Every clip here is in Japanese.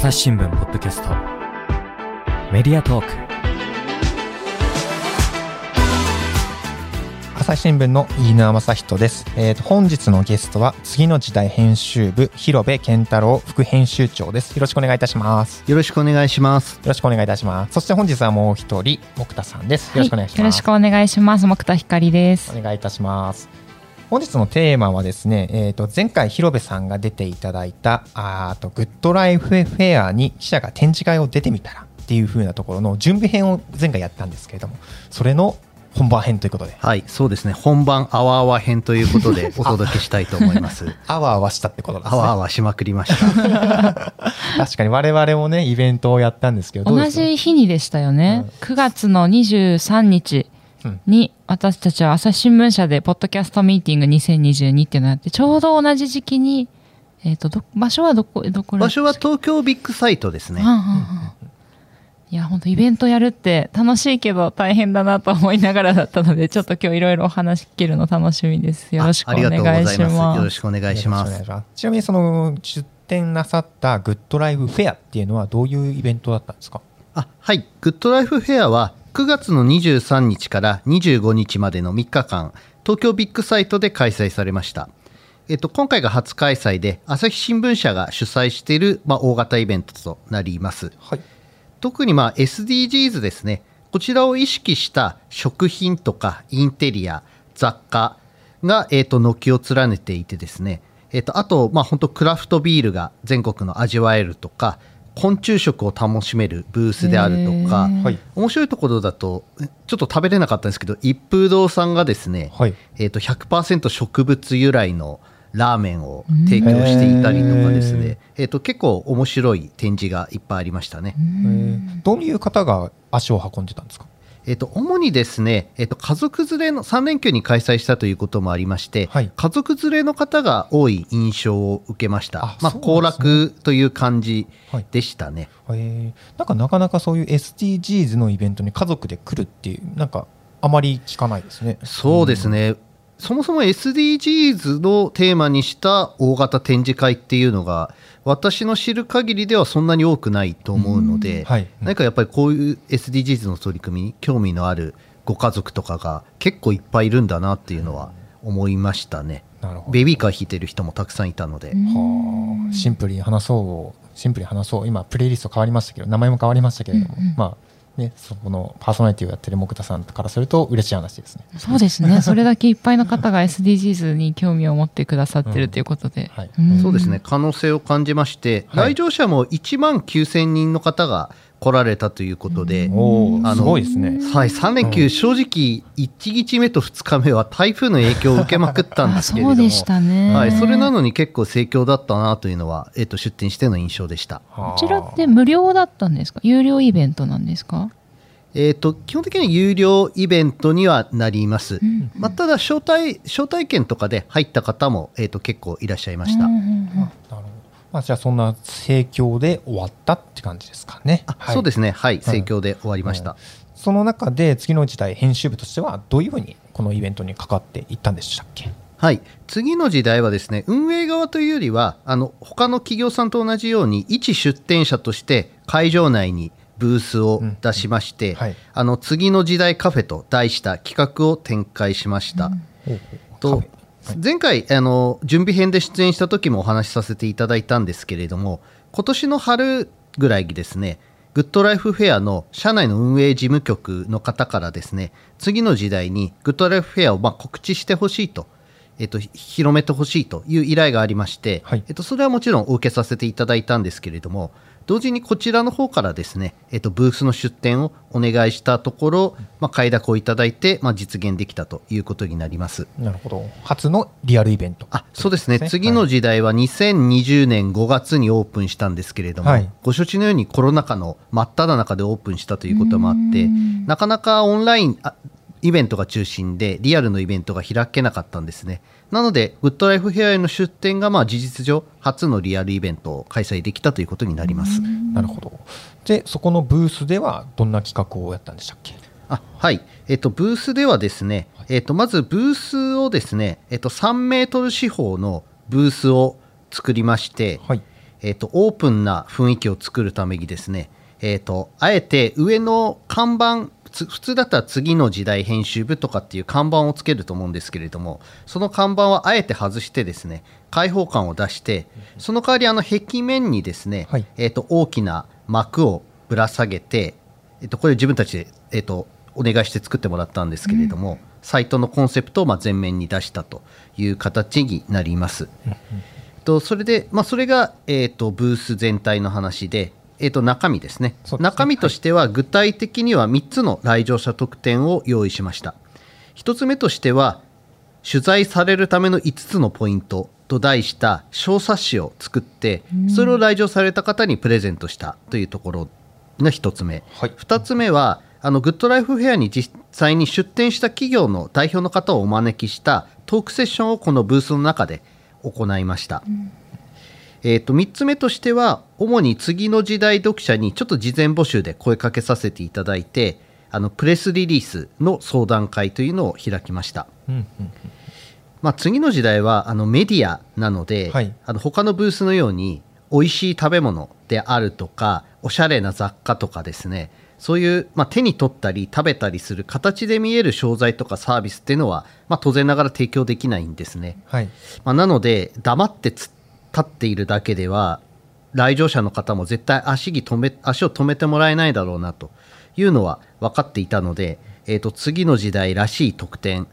朝日新聞ポッドキャストメディアトーク朝日新聞の飯沼正人です、えーと本日のゲストは次の時代編集部広部健太郎副編集長ですよろしくお願いいたしますよろしくお願いします。よろしくお願いいたしますそして本日はもう一人木田さんですよろしくお願いします、よろしくお願いします。木田光です。お願いいたします。本日のテーマはですね、えー、と前回広部さんが出ていただいたあーとグッドライフフェアに記者が展示会を出てみたらっていう風なところの準備編を前回やったんですけれどもそれの本番編ということではい、そうですね。本番あわあわ編ということで お届けしたいと思います。あわあわしたってことですねあわあわしまくりました。確かに我々もねイベントをやったんですけど同じ日にでしたよね。9月の23日に私たちは朝日新聞社でポッドキャストミーティング2022っていうのをやってちょうど同じ時期に、えー、とど場所はどこどこ場所は東京ビッグサイトですね。いや本当イベントやるって楽しいけど大変だなと思いながらだったのでちょっと今日いろいろお話聞けるの楽しみですよろしくおありがとうご願いざいます。しまよろしくお願いします。よろしくお願い。しますちなみにその出展なさったグッドライフフェアっていうのはどういうイベントだったんですか？あはい、グッドライフフェアは9月の23日から25日までの3日間、東京ビッグサイトで開催されました。えっと、今回が初開催で、朝日新聞社が主催している、まあ、大型イベントとなります。はい特にまあ SDGs ですね。こちらを意識した食品とかインテリア、雑貨が、えっと軒を連ねていてですね。えっとあと、まあ、本当クラフトビールが全国の味わえるとか、昆虫食を楽しめるブースであるとか、面白いところだと、ちょっと食べれなかったんですけど、一風堂さんがですね、はい。えっと100%植物由来のラーメンを提供していたりとかですね、えっと結構面白い展示がいっぱいありましたね。えー。どういう方が足を運んでたんですか？えっと、主にですね、えっと、家族連れの3連休に開催したということもありまして、はい。家族連れの方が多い印象を受けました。あまあ、行楽という感じでしたね。えー。なんかなかなかそういう SDGs のイベントに家族で来るっていうなんかあまり聞かないですね。そうですね、そもそも SDGs のテーマにした大型展示会っていうのが、私の知る限りではそんなに多くないと思うので、はい。何かやっぱりこういう SDGs の取り組みに興味のあるご家族とかが結構いっぱいいるんだなっていうのは思いましたね。なるほど。ベビーカー引いてる人もたくさんいたので、はあ。シンプルに話そうシンプルに話そう。今プレイリスト変わりましたけど名前も変わりましたけれども、うんうん。まあねそこのパーソナリティをやってる木田さんからすると嬉しい話ですねそうですね。それだけいっぱいの方が SDGs に興味を持ってくださってるということで。はいんそうですね。可能性を感じまして、はい来場者も1万9000人の方が来られたということで、おおあのすごいですね。はい、3連休、正直、1日目と2日目は台風の影響を受けまくったんですけれども、あ そうでしたね。はい、それなのに結構盛況だったなというのは、えっと出店しての印象でした。ここちらって無料だったんですか？有料イベントなんですか？えっと基本的には有料イベントにはなります。んまあ、ただ招待、招待券とかで入った方も、えっと結構いらっしゃいました。うんうんうん。なるほどまあじゃあそんな盛況で終わったって感じですかね。あはい。そうですね、はい、盛況で終わりました。その中で次の時代編集部としてはどういうふうにこのイベントに関わっていったんでしたっけ？はい、次の時代はですね運営側というよりはあの他の企業さんと同じように一出店者として会場内にブースを出しまして、うん。はい。あの次の時代カフェと題した企画を展開しました。と前回あの準備編で出演した時もお話しさせていただいたんですけれども今年の春ぐらいにですねグッドライフフェアの社内の運営事務局の方からですね次の時代にグッドライフフェアをまあ告知してほしいと、えっと、ひ広めてほしいという依頼がありまして、はい。えっと、それはもちろんお受けさせていただいたんですけれども同時にこちらの方からですね、えっと、ブースの出展をお願いしたところ、まあ、快諾をいただいて、まあ、実現できたということになります。なるほど。初のリアルイベント。あそうですね。次の時代は2020年5月にオープンしたんですけれども、はい。ご承知のようにコロナ禍の真っ只中でオープンしたということもあってうん。なかなかオンラインあイベントが中心でリアルのイベントが開けなかったんですねなのでグッドライフフェアへの出展がまあ事実上初のリアルイベントを開催できたということになります。なるほど。でそこのブースではどんな企画をやったんでしたっけ？あはい、えっと、ブースではですね、えっと、まずブースをですね、えっと、3メートル四方のブースを作りまして、はい。えー、とオープンな雰囲気を作るためにですね、えー、とあえて上の看板普通だったら次の時代編集部とかっていう看板をつけると思うんですけれどもその看板はあえて外してですね開放感を出してその代わりあの壁面にですね、はい、えー、と大きな幕をぶら下げて、えー、とこれ自分たちで、えー、とお願いして作ってもらったんですけれども、うん、サイトのコンセプトをま前面に出したという形になります。うん。とそれで、まあ、それが、えーと、ブース全体の話で、えーと、中身ですね、ね、中身としては具体的には3つの来場者特典を用意しました。1つ目としては取材されるための5つのポイントと題した小冊子を作ってそれを来場された方にプレゼントしたというところが1つ目、はい、2つ目はあのグッドライフフェアに実際に出展した企業の代表の方をお招きしたトークセッションをこのブースの中で行いました。うんえー、と3つ目としては主に次の時代読者にちょっと事前募集で声かけさせていただいてあのプレスリリースの相談会というのを開きました。まあ、次の時代はあのメディアなので、はい、あの他のブースのように美味しい食べ物であるとかおしゃれな雑貨とかですねそういう、まあ、手に取ったり食べたりする形で見える商材とかサービスっていうのは、まあ、当然ながら提供できないんですね。はいまあ、なので黙ってつ立っているだけでは来場者の方も絶対足に止め足を止めてもらえないだろうなというのは分かっていたので、えーと、次の時代らしい特典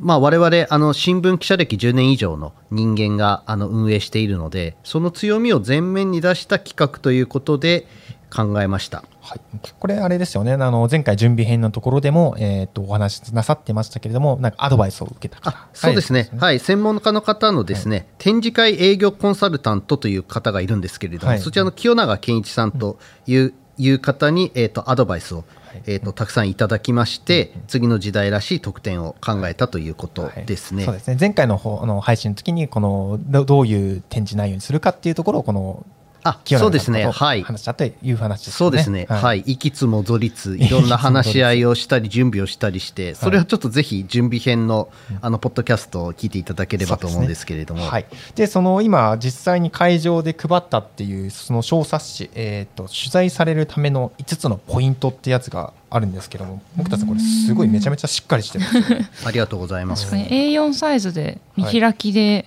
まあ、我々あの新聞記者歴10年以上の人間があの運営しているのでその強みを前面に出した企画ということで考えました。はい、これ、あれですよね、あの前回、準備編のところでも、えーと、お話なさってましたけれども、なんかアドバイスを受けた方。そうですね、はい、専門家の方のですね、はい、展示会営業コンサルタントという方がいるんですけれども、はい、そちらの清永健一さんという,、いう方に、えーと、アドバイスを、えーと、たくさんいただきまして、次の時代らしい特典を考えたということですね。そうですね。前回の方の配信の時にこのどういう展示内容にするかっていうところをこのあそうですね、はい。話したという話ですね。そうですね、はい。はい。いきつもぞりつ、いろんな話し合いをしたり、準備をしたりして、それはちょっとぜひ準備編の、あの、ポッドキャストを聞いていただければと思うんですけれども。はい。で、その今、実際に会場で配ったっていう、その小冊子、えっ、と、取材されるための5つのポイントってやつがあるんですけども、僕たちこれすごいめちゃめちゃしっかりしてます、ありがとうございます。確かに A4 サイズで見開きで、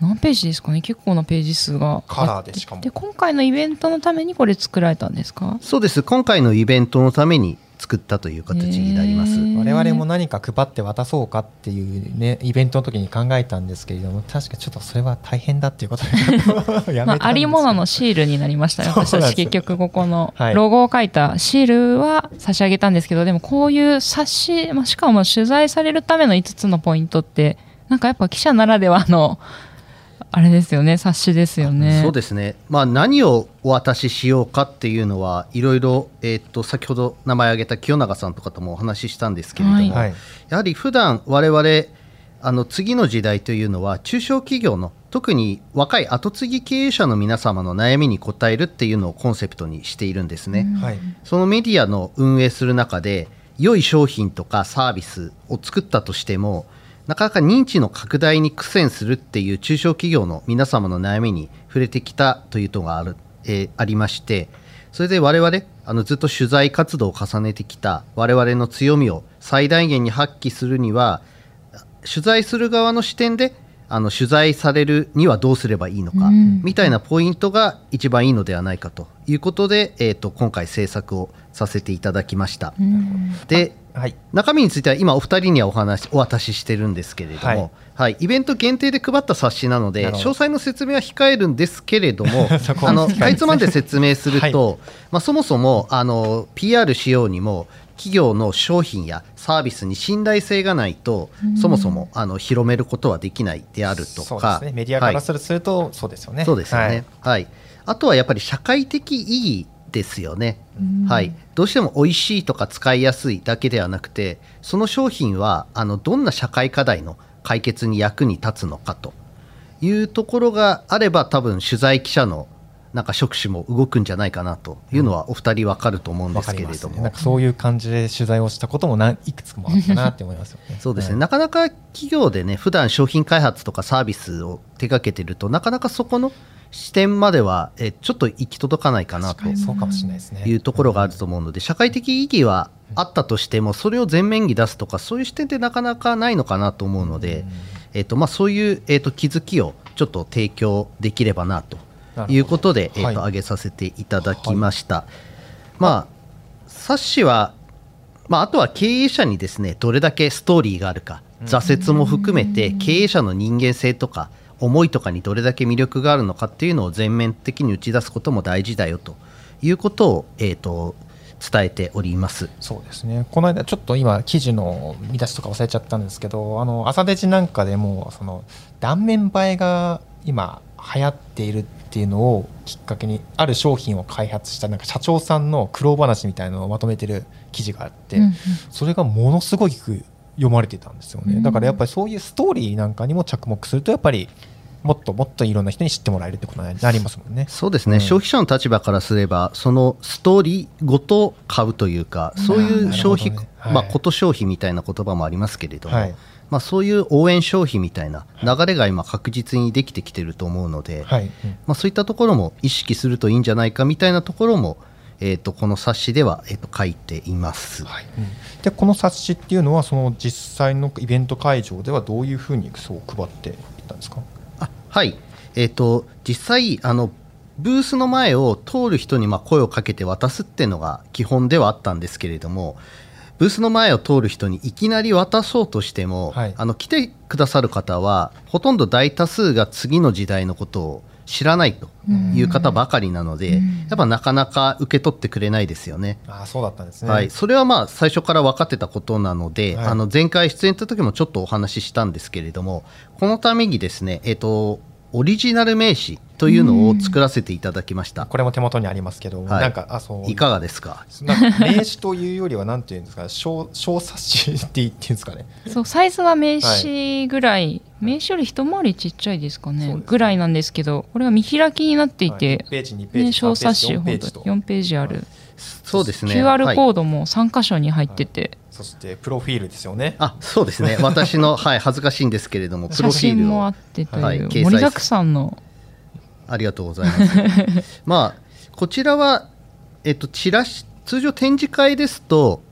何ページですかね？結構なページ数が。カラーでしかも。で今回のイベントのためにこれ作られたんですか？そうです。今回のイベントのために作ったという形になります。我々も何か配って渡そうかっていうねイベントの時に考えたんですけれども確かちょっとそれは大変だっていうことでやめたあ、ありもののシールになりましたね 私たち結局ここのロゴを書いたシールは差し上げたんですけどでもこういう冊子、まあ、しかも取材されるための5つのポイントってなんかやっぱ記者ならではのあれですよね冊子ですよね。そうですね、まあ、何をお渡ししようかっていうのはいろいろ、えー、と先ほど名前挙げた清永さんとかともお話ししたんですけれども、はい、やはり普段我々あの次の時代というのは中小企業の特に若い後継ぎ経営者の皆様の悩みに応えるっていうのをコンセプトにしているんですね、はい、そのメディアの運営する中で良い商品とかサービスを作ったとしてもなかなか認知の拡大に苦戦するっていう中小企業の皆様の悩みに触れてきたというのがある、えー、ありましてそれで我々あのずっと取材活動を重ねてきた我々の強みを最大限に発揮するには取材する側の視点であの取材されるにはどうすればいいのか、みたいなポイントが一番いいのではないかということで、えーと、今回制作をさせていただきました。ではい、中身については今お二人にはお話お渡ししてるんですけれども、はい、はい、イベント限定で配った冊子なので詳細の説明は控えるんですけれども あのかいつまんで説明すると、はい、まあ、そもそもあの PR しようにも企業の商品やサービスに信頼性がないと、そもそもあの広めることはできないであるとか、ね、メディアからすると、そうですよね。そうですよね、はい、あとはやっぱり社会的意義ですよね、はい、どうしても美味しいとか使いやすいだけではなくてその商品はあのどんな社会課題の解決に役に立つのかというところがあれば多分取材記者のなんか職種も動くんじゃないかなというのはお二人分かると思うんですけれども、ね、なんかそういう感じで取材をしたこともいくつもあったなって思いますよね。そうですね、はい、なかなか企業でね普段商品開発とかサービスを手掛けてるとなかなかそこの視点までは、えちょっと行き届かないかなとそうかもしれないですね。いうところがあると思うので、社会的意義はあったとしても、それを前面に出すとか、そういう視点ってなかなかないのかなと思うので、えっとまあ、そういう、えっと気づきをちょっと提供できればなということで、えっと挙げさせていただきました。はい、まあ、冊子は、まあ、あとは経営者にですねどれだけストーリーがあるか、挫折も含めて経営者の人間性とか、思いとかにどれだけ魅力があるのかっていうのを全面的に打ち出すことも大事だよということを、えーと、伝えております。そうですね。この間ちょっと今記事の見出しとか忘れちゃったんですけどあの朝デジなんかでもその断面映えが今流行っているっていうのをきっかけにある商品を開発したなんか社長さんの苦労話みたいなのをまとめてる記事があって、うんうん、それがものすごく読まれてたんですよね、だからやっぱりそういうストーリーなんかにも着目するとやっぱりもっともっといろんな人に知ってもらえるってことになりますもんね。そうですね、うん、消費者の立場からすれば、そのストーリーごと買うというか、そういう消費、ね。はい、まあ、こと消費みたいな言葉もありますけれども、はい、まあ、そういう応援消費みたいな流れが今、確実にできてきてると思うので、はい、まあ、そういったところも意識するといいんじゃないかみたいなところも、えーと、この冊子では、えーと、書いています、はい。うん、でこの冊子っていうのはその実際のイベント会場ではどういうふうにそう配っていったんですか？はい、えーと、実際あのブースの前を通る人にまあ声をかけて渡すっていうのが基本ではあったんですけれどもブースの前を通る人にいきなり渡そうとしても、はい、あの来てくださる方はほとんど大多数が次の時代のことを知らないという方ばかりなので、やっぱなかなか受け取ってくれないですよね。あそうだったんですね、はい、それはまあ最初から分かってたことなので、はい、あの前回出演した時もちょっとお話ししたんですけれども、このためにですね、えっ、ー、と、オリジナル名詞というのを作らせていただきました。これも手元にありますけど、はい、なんかあそういかがですか？名詞というよりはなんていうんですか、小小冊子って言っていうんですかね？そうサイズは名詞ぐらい、はい、名詞より一回りちっちゃいですかね？ぐらいなんですけど、これは見開きになっていて、はい、ページ2ページ、小冊子本当4ページある。そうですね。QR コードも3箇所に入ってて。そしてプロフィールですよね。あ、そうですね。私の はい恥ずかしいんですけれども、プロフィールもあってという、はい、盛りだくさんの。ありがとうございます。まあこちらはえっとチラシ通常展示会ですと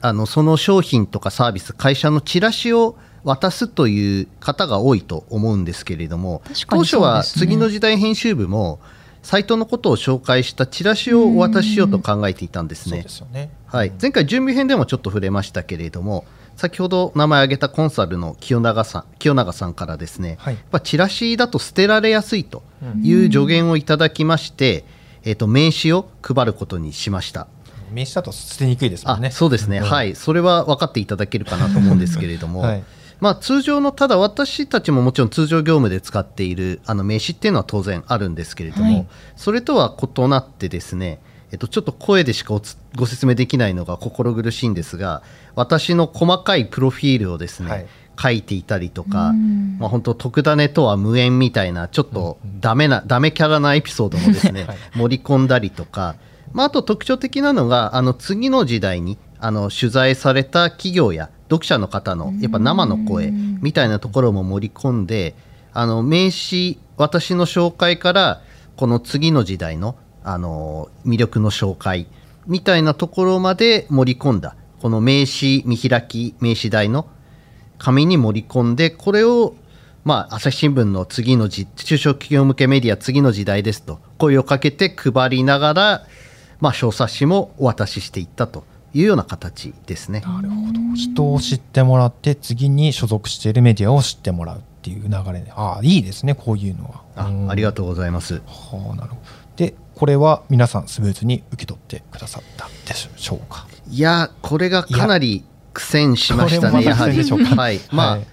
あのその商品とかサービス会社のチラシを渡すという方が多いと思うんですけれども、ね、当初は次の時代編集部もサイトのことを紹介したチラシをお渡ししようと考えていたんですね。すね。はい、前回準備編でもちょっと触れましたけれども先ほど名前挙げたコンサルの清永さん清永さんからですね、はい、やっぱチラシだと捨てられやすいという助言をいただきまして、えー、と名刺を配ることにしました。名刺だと捨てにくいですもんね。そうですね、うん、はい、それは分かっていただけるかなと思うんですけれども、はい、まあ、通常のただ私たちももちろん通常業務で使っているあの名刺っていうのは当然あるんですけれども、はい、それとは異なってですねえっと、ちょっと声でしかご説明できないのが心苦しいんですが私の細かいプロフィールをですね、はい、書いていたりとか、まあ、本当特ダネとは無縁みたいなちょっとダメな、ダメキャラなエピソードもですね、はい、盛り込んだりとか、まあ、あと特徴的なのがあの次の時代にあの取材された企業や読者の方のやっぱ生の声みたいなところも盛り込んであの名刺私の紹介からこの次の時代のあの魅力の紹介みたいなところまで盛り込んだ。この名刺見開き名刺台の紙に盛り込んでこれをまあ、朝日新聞の次の時中小企業向けメディア次の時代ですと声をかけて配りながら、まあ、小冊子もお渡ししていったというような形ですね。なるほど。人を知ってもらって次に所属しているメディアを知ってもらうっていう流れで。ああいいですねこういうのは。あありがとうございます。はあなるほど。でこれは皆さんスムーズに受け取ってくださったでしょうか？いやこれがかなり苦戦しましたねやはり。はい。まあ、はい、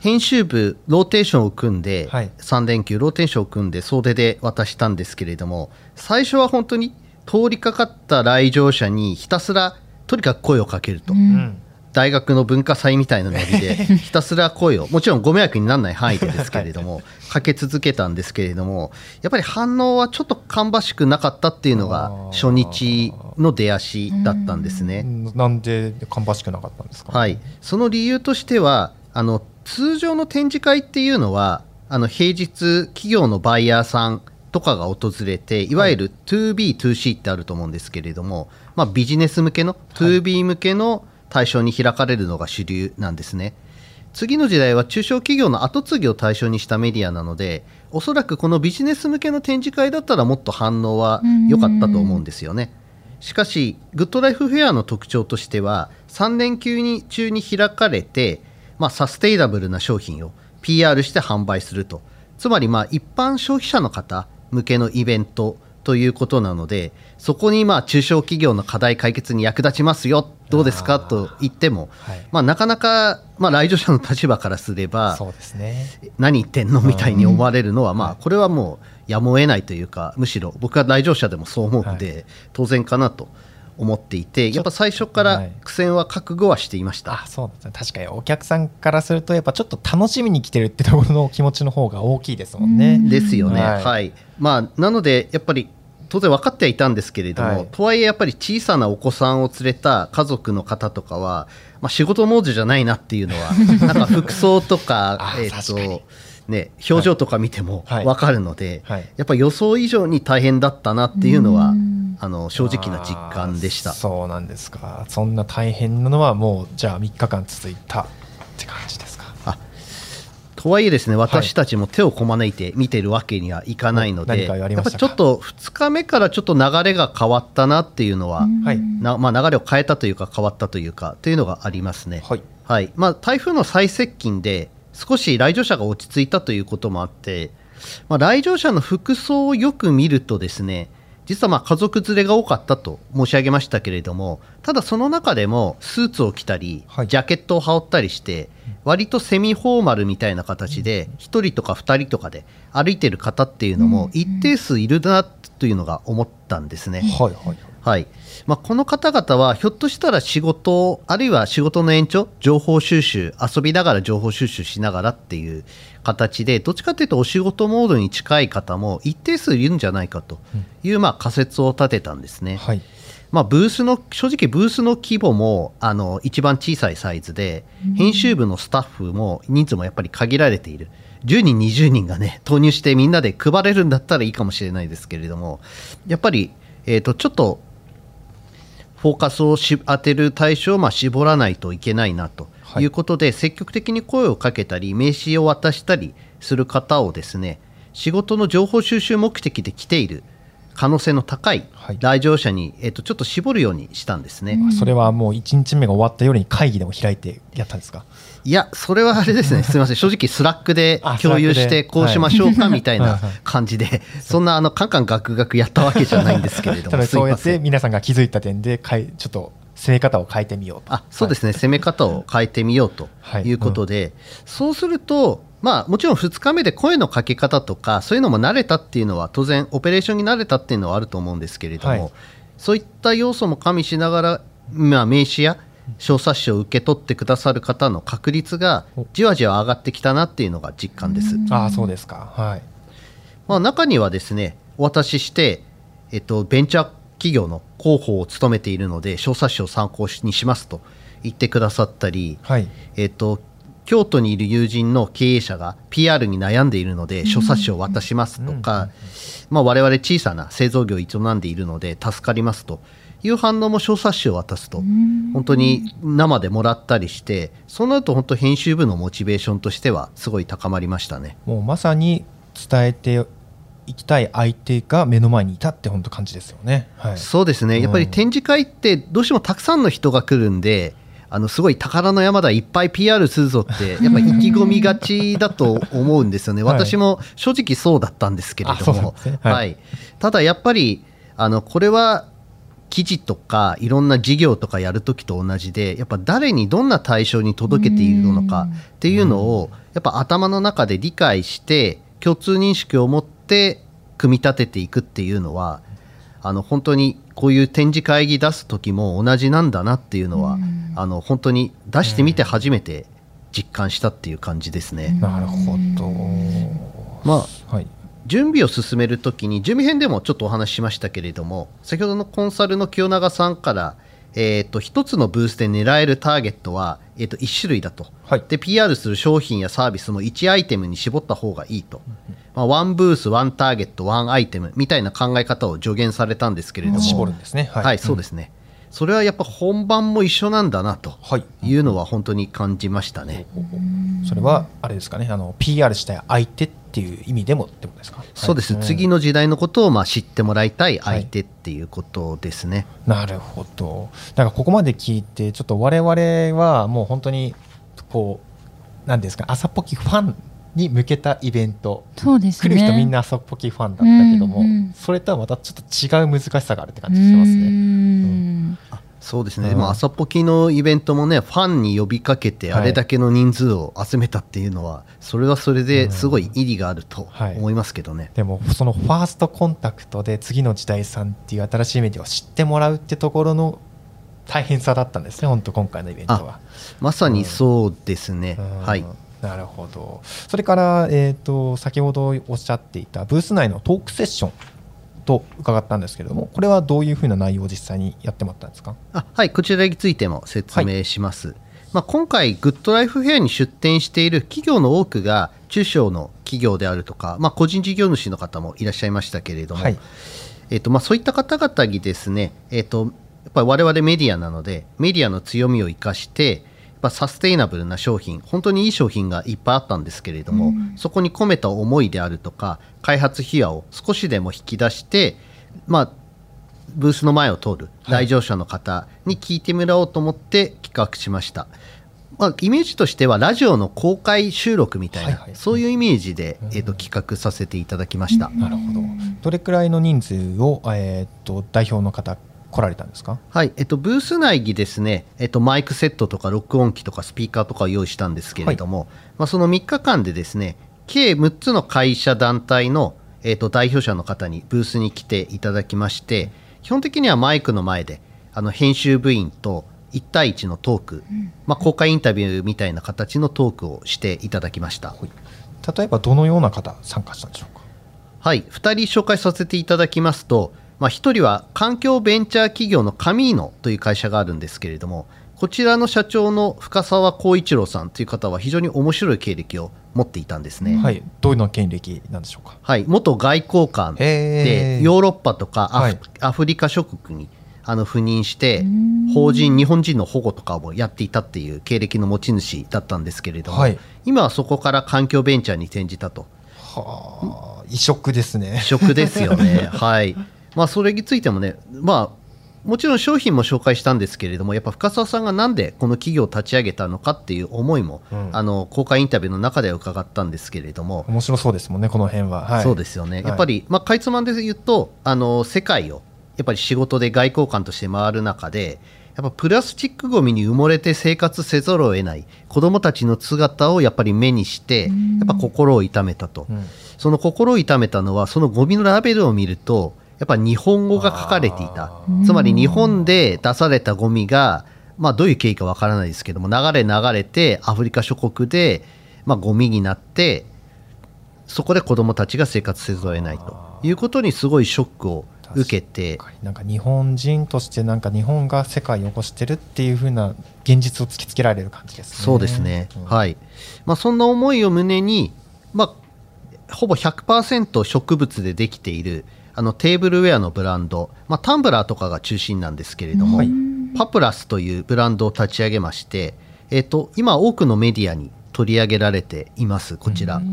編集部ローテーションを組んで、はい、3連休ローテーションを組んで総出で渡したんですけれども最初は本当に通りかかった来場者にひたすらとにかく声をかけると、うん、大学の文化祭みたいなノリで ひたすら声をもちろんご迷惑にならない範囲でですけれどもかけ続けたんですけれどもやっぱり反応はちょっと芳しくなかったっていうのが初日の出足だったんですね。なんで芳しくなかったんですか、はい、その理由としてはあの通常の展示会っていうのはあの平日企業のバイヤーさんとかが訪れていわゆる 2B2C ってあると思うんですけれども、まあ、ビジネス向けの 2B 向けの対象に開かれるのが主流なんですね。次の時代は中小企業の後継ぎを対象にしたメディアなのでおそらくこのビジネス向けの展示会だったらもっと反応は良かったと思うんですよね。しかしグッドライフフェアの特徴としては3連休に中に開かれて、まあ、サステイナブルな商品を PR して販売するとつまりまあ一般消費者の方向けのイベントということなのでそこにまあ中小企業の課題解決に役立ちますよ。どうですか？と言っても、はい。まあ、なかなか、まあ、来場者の立場からすればそうです、ね、何言ってんの？みたいに思われるのは、まあ、これはもうやむを得ないというかむしろ僕は来場者でもそう思うので、当然かなと思っていてやっぱ最初から苦戦は覚悟はしていました、はい、あそうですね確かにお客さんからするとやっぱちょっと楽しみに来てるってところの気持ちの方が大きいですもんね。ですよね。はい、はい、まあ、なのでやっぱり当然分かってはいたんですけれども、はい、とはいえやっぱり小さなお子さんを連れた家族の方とかは、まあ、仕事モードじゃないなっていうのは なんか服装とかえとね、表情とか見ても分かるので、はい。はい、やっぱ予想以上に大変だったなっていうのはあの正直な実感でした。そうなんですか。そんな大変なのはもうじゃあ3日間続いたって感じですか？とはいえですね私たちも手をこまねいて見てるわけにはいかないので、やっぱちょっと2日目からちょっと流れが変わったなっていうのは、なまあ、流れを変えたというか変わったというかというのがありますね。はい、はい、まあ、台風の最接近で少し来場者が落ち着いたということもあって、まあ、来場者の服装をよく見るとですね実はまあ家族連れが多かったと申し上げましたけれどもただその中でもスーツを着たり、ジャケットを羽織ったりして割とセミフォーマルみたいな形で1人とか2人とかで歩いてる方っていうのも一定数いるなというのが思ったんですね。はいはいはい。まあ、この方々はひょっとしたら仕事あるいは仕事の延長情報収集遊びながら情報収集しながらっていう形でどっちかというとお仕事モードに近い方も一定数いるんじゃないかという、まあ、仮説を立てたんですね。はい。まあ、ブースの正直ブースの規模もあの一番小さいサイズで、編集部のスタッフも人数もやっぱり限られている。10人20人がね投入してみんなで配れるんだったらいいかもしれないですけれどもやっぱり、えーと、ちょっとフォーカスをし当てる対象をまあ絞らないといけないなと。いうことで、はい、積極的に声をかけたり名刺を渡したりする方をですね仕事の情報収集目的で来ている可能性の高い来場者に、えっと、ちょっと絞るようにしたんですね、それはもう1日目が終わった夜に会議でも開いてやったんですか？いや、それはあれですね、すみません、正直、 Slack で共有して、こうしましょうかみたいな感じで、そんなあのカンカンガクガクやったわけじゃないんですけれども、そうやって皆さんが気づいた点で、ちょっと攻め方を変えてみようと。あそうですね、はい、攻め方を変えてみようとい。うことで、そうすると、まあ、もちろん2日目で声のかけ方とかそういうのも慣れたっていうのは当然オペレーションに慣れたっていうのはあると思うんですけれども、はい、そういった要素も加味しながら、まあ、名刺や小冊子を受け取ってくださる方の確率がじわじわ上がってきたなっていうのが実感です。あそうですか、はい。まあ、中にはですねお渡しして、えっと、ベンチャー企業の広報を務めているので小冊子を参考にしますと言ってくださったり、はい、えっと、京都にいる友人の経営者が PR に悩んでいるので書冊子を渡しますとか、まあ、我々小さな製造業を営んでいるので助かりますという反応も小冊子を渡すと本当に生でもらったりしてそうなると本当編集部のモチベーションとしてはすごい高まりましたね。もうまさに伝えていきたい相手が目の前にいたって本当感じですよね、はい、そうですね。やっぱり展示会ってどうしてもたくさんの人が来るんであのすごい宝の山だいっぱい PR するぞって やっぱ意気込みがちだと思うんですよね、私も正直そうだったんですけれども、ね。はい、はい、ただやっぱりあのこれは記事とかいろんな事業とかやるときと同じでやっぱ誰にどんな対象に届けているのかっていうのをやっぱ頭の中で理解して共通認識を持って組み立てていくっていうのはあの本当にこういう展示会議出す時も同じなんだなっていうのは、あの本当に出してみて初めて実感したっていう感じですね。なるほど。まあ、はい、準備を進める時に準備編でもちょっとお話ししましたけれども先ほどのコンサルの清永さんから、えー、と1つのブースで狙えるターゲットは、えー、と1種類だと、はい。で PR する商品やサービスも1アイテムに絞った方がいいと、まあ、ワンブースワンターゲットワンアイテムみたいな考え方を助言されたんですけれども。絞るんですね。はい、そうですね、それはやっぱ本番も一緒なんだなとはい。いうのは本当に感じましたね。それはあれですかね。あの PR したい相手っていう意味でもってことですか？そうです、はい次の時代のことをまあ知ってもらいたい相手っていうことですね。なるほど。だからここまで聞いて、ちょっと我々はもう本当にこうなんですか、朝ポキファンに向けたイベント。そうですね。来る人みんな朝ポキファンだったけども、うんうんそれとはまたちょっと違う難しさがあるって感じしてますうね。ん。そうですね、うん。朝ポキのイベントもねファンに呼びかけてはい。あれだけの人数を集めたっていうのは、それはそれですごい意義があるとはい。思いますけどね、でもそのファーストコンタクトで次の時代さんっていう新しいメディアを知ってもらうってところの大変さだったんですね、本当今回のイベントは。まさにそうですね、うん。はいなるほど。それから、えー、と先ほどおっしゃっていたブース内のトークセッションと伺ったんですけれども、これはどういうふうな内容を実際にやってもらったんですか？あはいこちらについても説明します、まあ、今回グッドライフフェアに出展している企業の多くが中小の企業であるとか、まあ、個人事業主の方もいらっしゃいましたけれども、はいえっとまあ、そういった方々にですね、えっとやっぱり我々メディアなのでメディアの強みを生かしてやっぱサステイナブルな商品本当にいい商品がいっぱいあったんですけれども、そこに込めた思いであるとか開発費用を少しでも引き出して、まあ、ブースの前を通る来場者の方に聞いてもらおうと思って企画しました。まあ、イメージとしてはラジオの公開収録みたいな、はいはいそういうイメージで、えっと企画させていただきました。なるほど。どれくらいの人数を、えー、と代表の方来られたんですか？はい、えっと、ブース内にですね、えっと、マイクセットとか録音機とかスピーカーとかを用意したんですけれども、まあ、その3日間でですね、計6つの会社団体の、えっと、代表者の方にブースに来ていただきまして、基本的にはマイクの前で、あの、編集部員と1対1のトーク、まあ、公開インタビューみたいな形のトークをしていただきました。例えばどのような方参加したんでしょうか？はい、2人紹介させていただきますと、まあ、1人は環境ベンチャー企業のカミーノという会社があるんですけれども、こちらの社長の深澤光一郎さんという方は非常に面白い経歴を持っていたんですね。はい、どういうの経歴なんでしょうか？はい、元外交官でヨーロッパとかアフ,、はいアフリカ諸国にあの赴任して法人日本人の保護とかをやっていたっていう経歴の持ち主だったんですけれども、はい今はそこから環境ベンチャーに転じたとはあ、異色ですね。ショックですよね。はい。まあ、それについてもね、まあ、もちろん商品も紹介したんですけれども、やっぱ深澤さんがなんでこの企業を立ち上げたのかっていう思いも、うん。あの公開インタビューの中では伺ったんですけれども、面白そうですもんね、この辺は。はい、そうですよね、はい。やっぱり、まあ、かいつまんで言うと、あの世界をやっぱり仕事で外交官として回る中で、やっぱプラスチックごみに埋もれて生活せざるを得ない子どもたちの姿をやっぱり目にして、やっぱ心を痛めたと。うん。その心を痛めたのは、そのゴミのラベルを見ると、やっぱり日本語が書かれていたあ。つまり日本で出されたゴミが、まあどういう経緯かわからないですけども、流れ流れてアフリカ諸国で、まあゴミになって、そこで子供たちが生活せざるを得ないということにすごいショックを受けて、なんか日本人としてなんか日本が世界を起こしてるっていう風な現実を突きつけられる感じですね。そうですね。うんはい。まあそんな思いを胸に、まあ、ほぼ100%植物でできているあのテーブルウェアのブランド、まあ、タンブラーとかが中心なんですけれども、はい。パプラスというブランドを立ち上げまして、えっと今多くのメディアに取り上げられていますこちら、はい。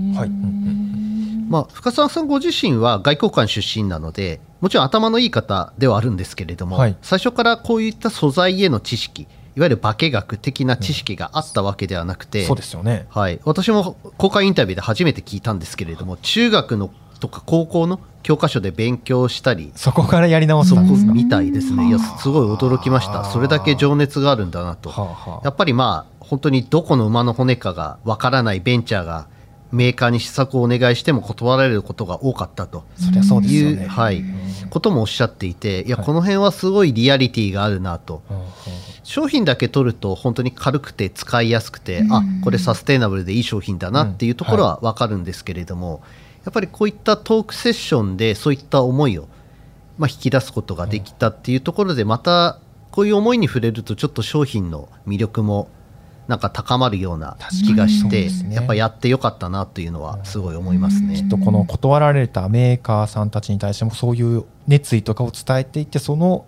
まあ、深澤さんご自身は外交官出身なのでもちろん頭のいい方ではあるんですけれども、はい。最初からこういった素材への知識いわゆる化学的な知識があったわけではなくて、そうですよね。はい、私も公開インタビューで初めて聞いたんですけれども中学のとか高校の教科書で勉強したりそこからやり直す。みたいですね。いやすごい驚きました。それだけ情熱があるんだなと。やっぱりまあ本当にどこの馬の骨かがわからないベンチャーがメーカーに試作をお願いしても断られることが多かったと。そりゃそうね。いう、はい、こともおっしゃっていていやこの辺はすごいリアリティがあるなと。うんうん商品だけ取ると本当に軽くて使いやすくて、あこれサステイナブルでいい商品だなっていうところは分かるんですけれども、やっぱりこういったトークセッションでそういった思いを、まあ、引き出すことができたっていうところでまたこういう思いに触れるとちょっと商品の魅力もなんか高まるような気がして、ね、やっぱやってよかったなというのはすごい思いますね。きっとこの断られたメーカーさんたちに対してもそういう熱意とかを伝えていってその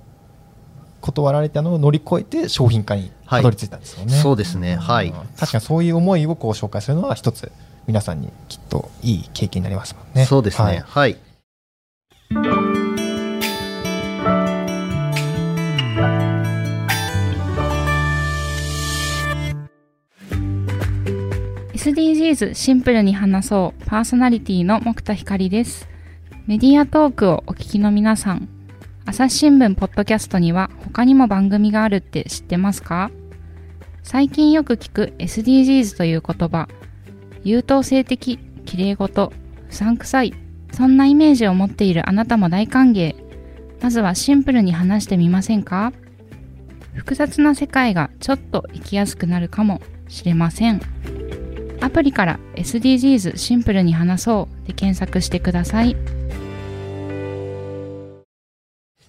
断られたのを乗り越えて商品化にたどり着いたんですよね。はい、そうですね。はい。確かにそういう思いをこう紹介するのは一つ皆さんにきっといい経験になりますもんね。そうですね。はい、はい。SDGs シンプルに話そう。パーソナリティの木田光です。メディアトークをお聞きの皆さん朝日新聞ポッドキャストには他にも番組があるって知ってますか？最近よく聞く SDGs という言葉優等生的綺麗事不散臭いそんなイメージを持っているあなたも大歓迎まずはシンプルに話してみませんか？複雑な世界がちょっと生きやすくなるかもしれません。アプリから SDGs シンプルに話そうで検索してください。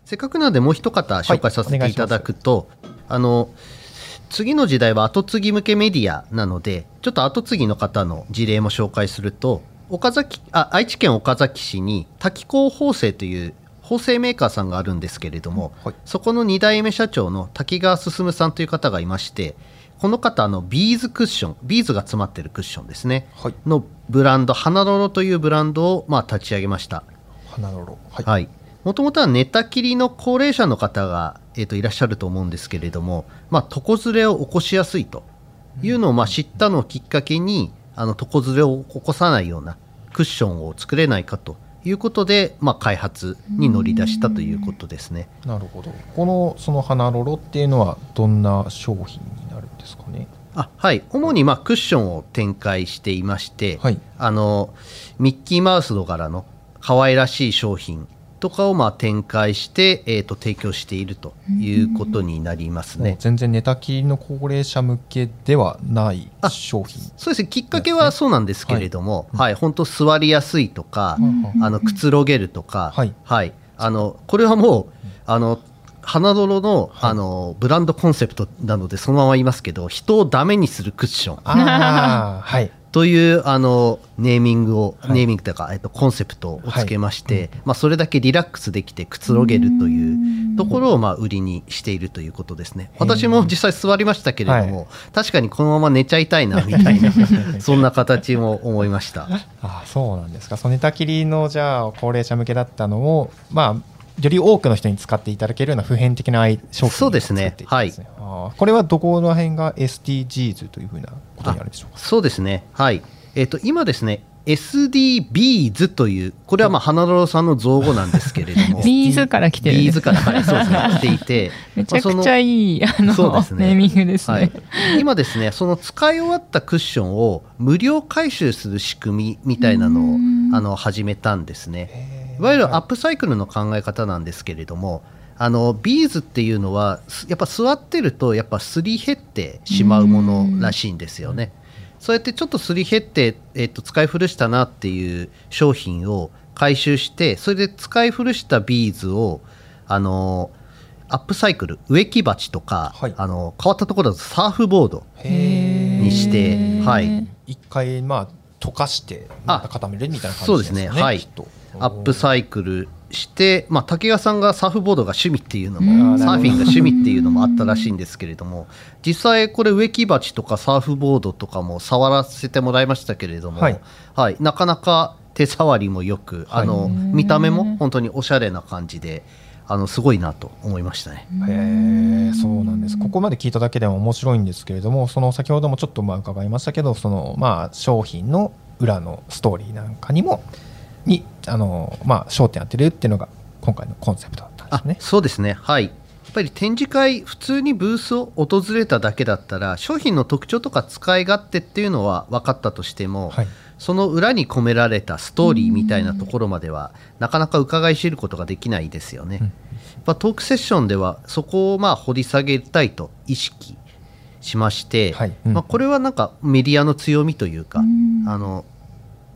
せっかくなのでもう一方紹介させていただくと、はい、あの次の時代は後継ぎ向けメディアなのでちょっと後継ぎの方の事例も紹介すると岡崎あ愛知県岡崎市に滝高法政という縫製メーカーさんがあるんですけれども、はい、そこの2代目社長の滝川進さんという方がいましてこの方あのビーズクッションビーズが詰まってるクッションですね、はい、のブランドハナロロというブランドをまあ立ち上げました。ハナロロはい。もともとは寝たきりの高齢者の方が、えーと、いらっしゃると思うんですけれども、まあ、床ずれを起こしやすいというのをまあ知ったのをきっかけにあの床ずれを起こさないようなクッションを作れないかということで、まあ、開発に乗り出したということですね。なるほど。このその花ロロっていうのはどんな商品になるんですかね？あはい。主にまあクッションを展開していまして、はい、あのミッキーマウスの柄の可愛らしい商品とかをまあ展開して、えー、と提供しているということになりますね。全然寝たきりの高齢者向けではない商品、ね、そうですね。きっかけはそうなんですけれども、はい、はい、本当座りやすいとか、うん、あのくつろげるとか、はい、はい、あのこれはもうあの花泥の,、あのブランドコンセプトなのでそのまま言いますけど人をダメにするクッション。あはいというあのネーミングを、はい、ネーミングというか、えっと、コンセプトをつけまして、はい、まあ、それだけリラックスできてくつろげるというところをまあ売りにしているということですね。私も実際座りましたけれども、はい、確かにこのまま寝ちゃいたいな みたいなそんな形も思いました。あそうなんですか。その寝たきりのじゃあ高齢者向けだったのをまあより多くの人に使っていただけるような普遍的な商品そうですね。はい。あこれはどこら辺が SDGs というふうなことになるでしょうか？そうですね。はい。えっ、ー、と、今ですね、SDBs という、これはまあ、ハナロロさんの造語なんですけれども。ビーズから来てる、ビーズから、はい、そうですね、来ていて。めちゃくちゃいい、あの、そうですね、ネーミングですね、はい。今ですね、その使い終わったクッションを無料回収する仕組みみたいなのを、あの、始めたんですね。いわゆるアップサイクルの考え方なんですけれども、あのビーズっていうのはやっぱ座ってるとやっぱすり減ってしまうものらしいんですよね。そうやってちょっとすり減って、えっと、使い古したなっていう商品を回収してそれで使い古したビーズをあのアップサイクル植木鉢とか、はい、あの変わったところだとサーフボードにして、はい、一回まあ溶かしてまた固めるみたいな感じですね。そうですねはいアップサイクルして、まあ、竹谷さんがサーフボードが趣味っていうのもサーフィンが趣味っていうのもあったらしいんですけれども実際これ植木鉢とかサーフボードとかも触らせてもらいましたけれども、はい、はい、なかなか手触りもよくあの、はい、見た目も本当におしゃれな感じで。あのすごいなと思いましたね。へえ、そうなんです。ここまで聞いただけでも面白いんですけれども、その先ほどもちょっとまあ伺いましたけど、そのまあ商品の裏のストーリーなんかにもにあの、まあ、焦点当てるっていうのが今回のコンセプトだったんですね。そうですね。はい。やっぱり展示会普通にブースを訪れただけだったら商品の特徴とか使い勝手っていうのは分かったとしても、はい、その裏に込められたストーリーみたいなところまではなかなか伺い知ることができないですよね。うん、まあ、トークセッションではそこをまあ掘り下げたいと意識しまして、はい。うん、まあ、これはなんかメディアの強みというか、あの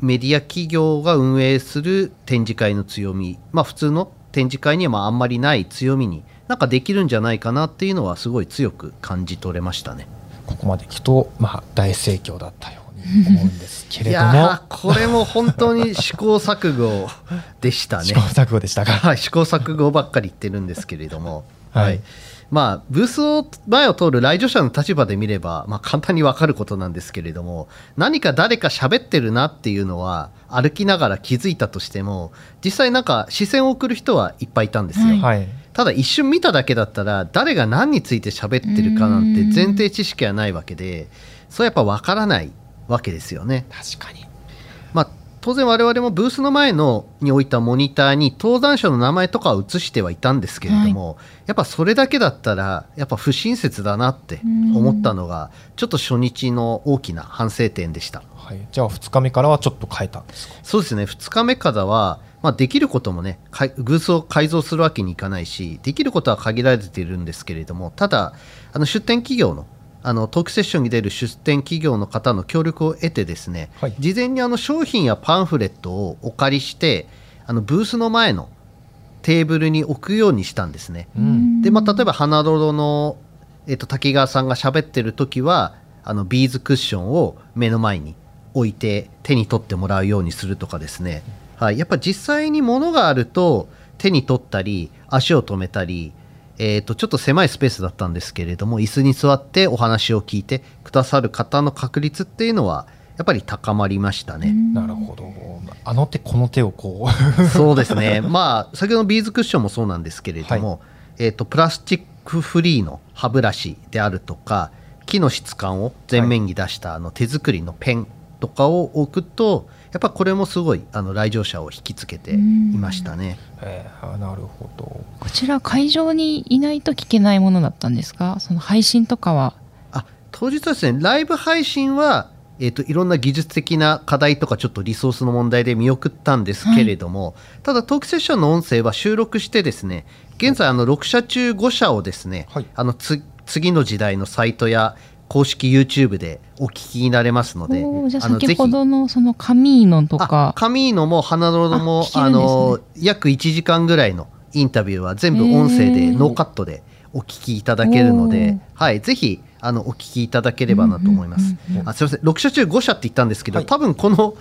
メディア企業が運営する展示会の強み、まあ、普通の展示会にはまああんまりない強みになんかできるんじゃないかなっていうのはすごい強く感じ取れましたね。ここまで聞くと、まあ、大盛況だったように思うんですけれども。いやこれも本当に試行錯誤でしたね。試行錯誤でしたが、はい、試行錯誤ばっかり言ってるんですけれども、はい、はい、まあ、ブースを前を通る来場者の立場で見れば、まあ、簡単にわかることなんですけれども何か誰か喋ってるなっていうのは歩きながら気づいたとしても実際なんか視線を送る人はいっぱいいたんですよ、はい、ただ一瞬見ただけだったら誰が何について喋ってるかなんて前提知識はないわけでそれやっぱわからないわけですよね。確かに。まあ当然我々もブースの前のに置いたモニターに登山者の名前とかを映してはいたんですけれども、はい、やっぱそれだけだったらやっぱ不親切だなって思ったのがちょっと初日の大きな反省点でした、はい、じゃあ2日目からはちょっと変えたんですか？そうですね。2日目からはまあ、できることもね、グースを改造するわけにいかないし、できることは限られているんですけれども、ただ、あの出展企業のあのトークセッションに出る出展企業の方の協力を得てですね、はい、事前にあの商品やパンフレットをお借りしてあのブースの前のテーブルに置くようにしたんですね。うん、で、まあ、例えば花泥の、えっと、滝川さんが喋ってる時はあのビーズクッションを目の前に置いて手に取ってもらうようにするとかですね、はい、やっぱ実際に物があると手に取ったり足を止めたりえーと、ちょっと狭いスペースだったんですけれども椅子に座ってお話を聞いてくださる方の確率っていうのはやっぱり高まりましたね。なるほど。あの手この手をこう そうですね。まあ先ほどのビーズクッションもそうなんですけれども、はい、えっ、とプラスチックフリーの歯ブラシであるとか木の質感を前面に出したあの手作りのペンとかを置くと、やっぱこれもすごいあの来場者を引きつけていましたね。えー、なるほど。こちら会場にいないと聞けないものだったんですか？その配信とかは。あ当日はですねライブ配信は、えーと、いろんな技術的な課題とかちょっとリソースの問題で見送ったんですけれども、はい、ただトークセッションの音声は収録してですね現在あの6社中5社をですね、はい、あの次の時代のサイトや公式 YouTube でお聞きになれますのでじゃあ先ほどのそのカミーノとか。カミーノも花園もあ、ね、の約1時間ぐらいのインタビューは全部音声でノーカットでお聞きいただけるので、はい、ぜひあのお聞きいただければなと思います。あすみません6社中5社って言ったんですけど、はい、多分この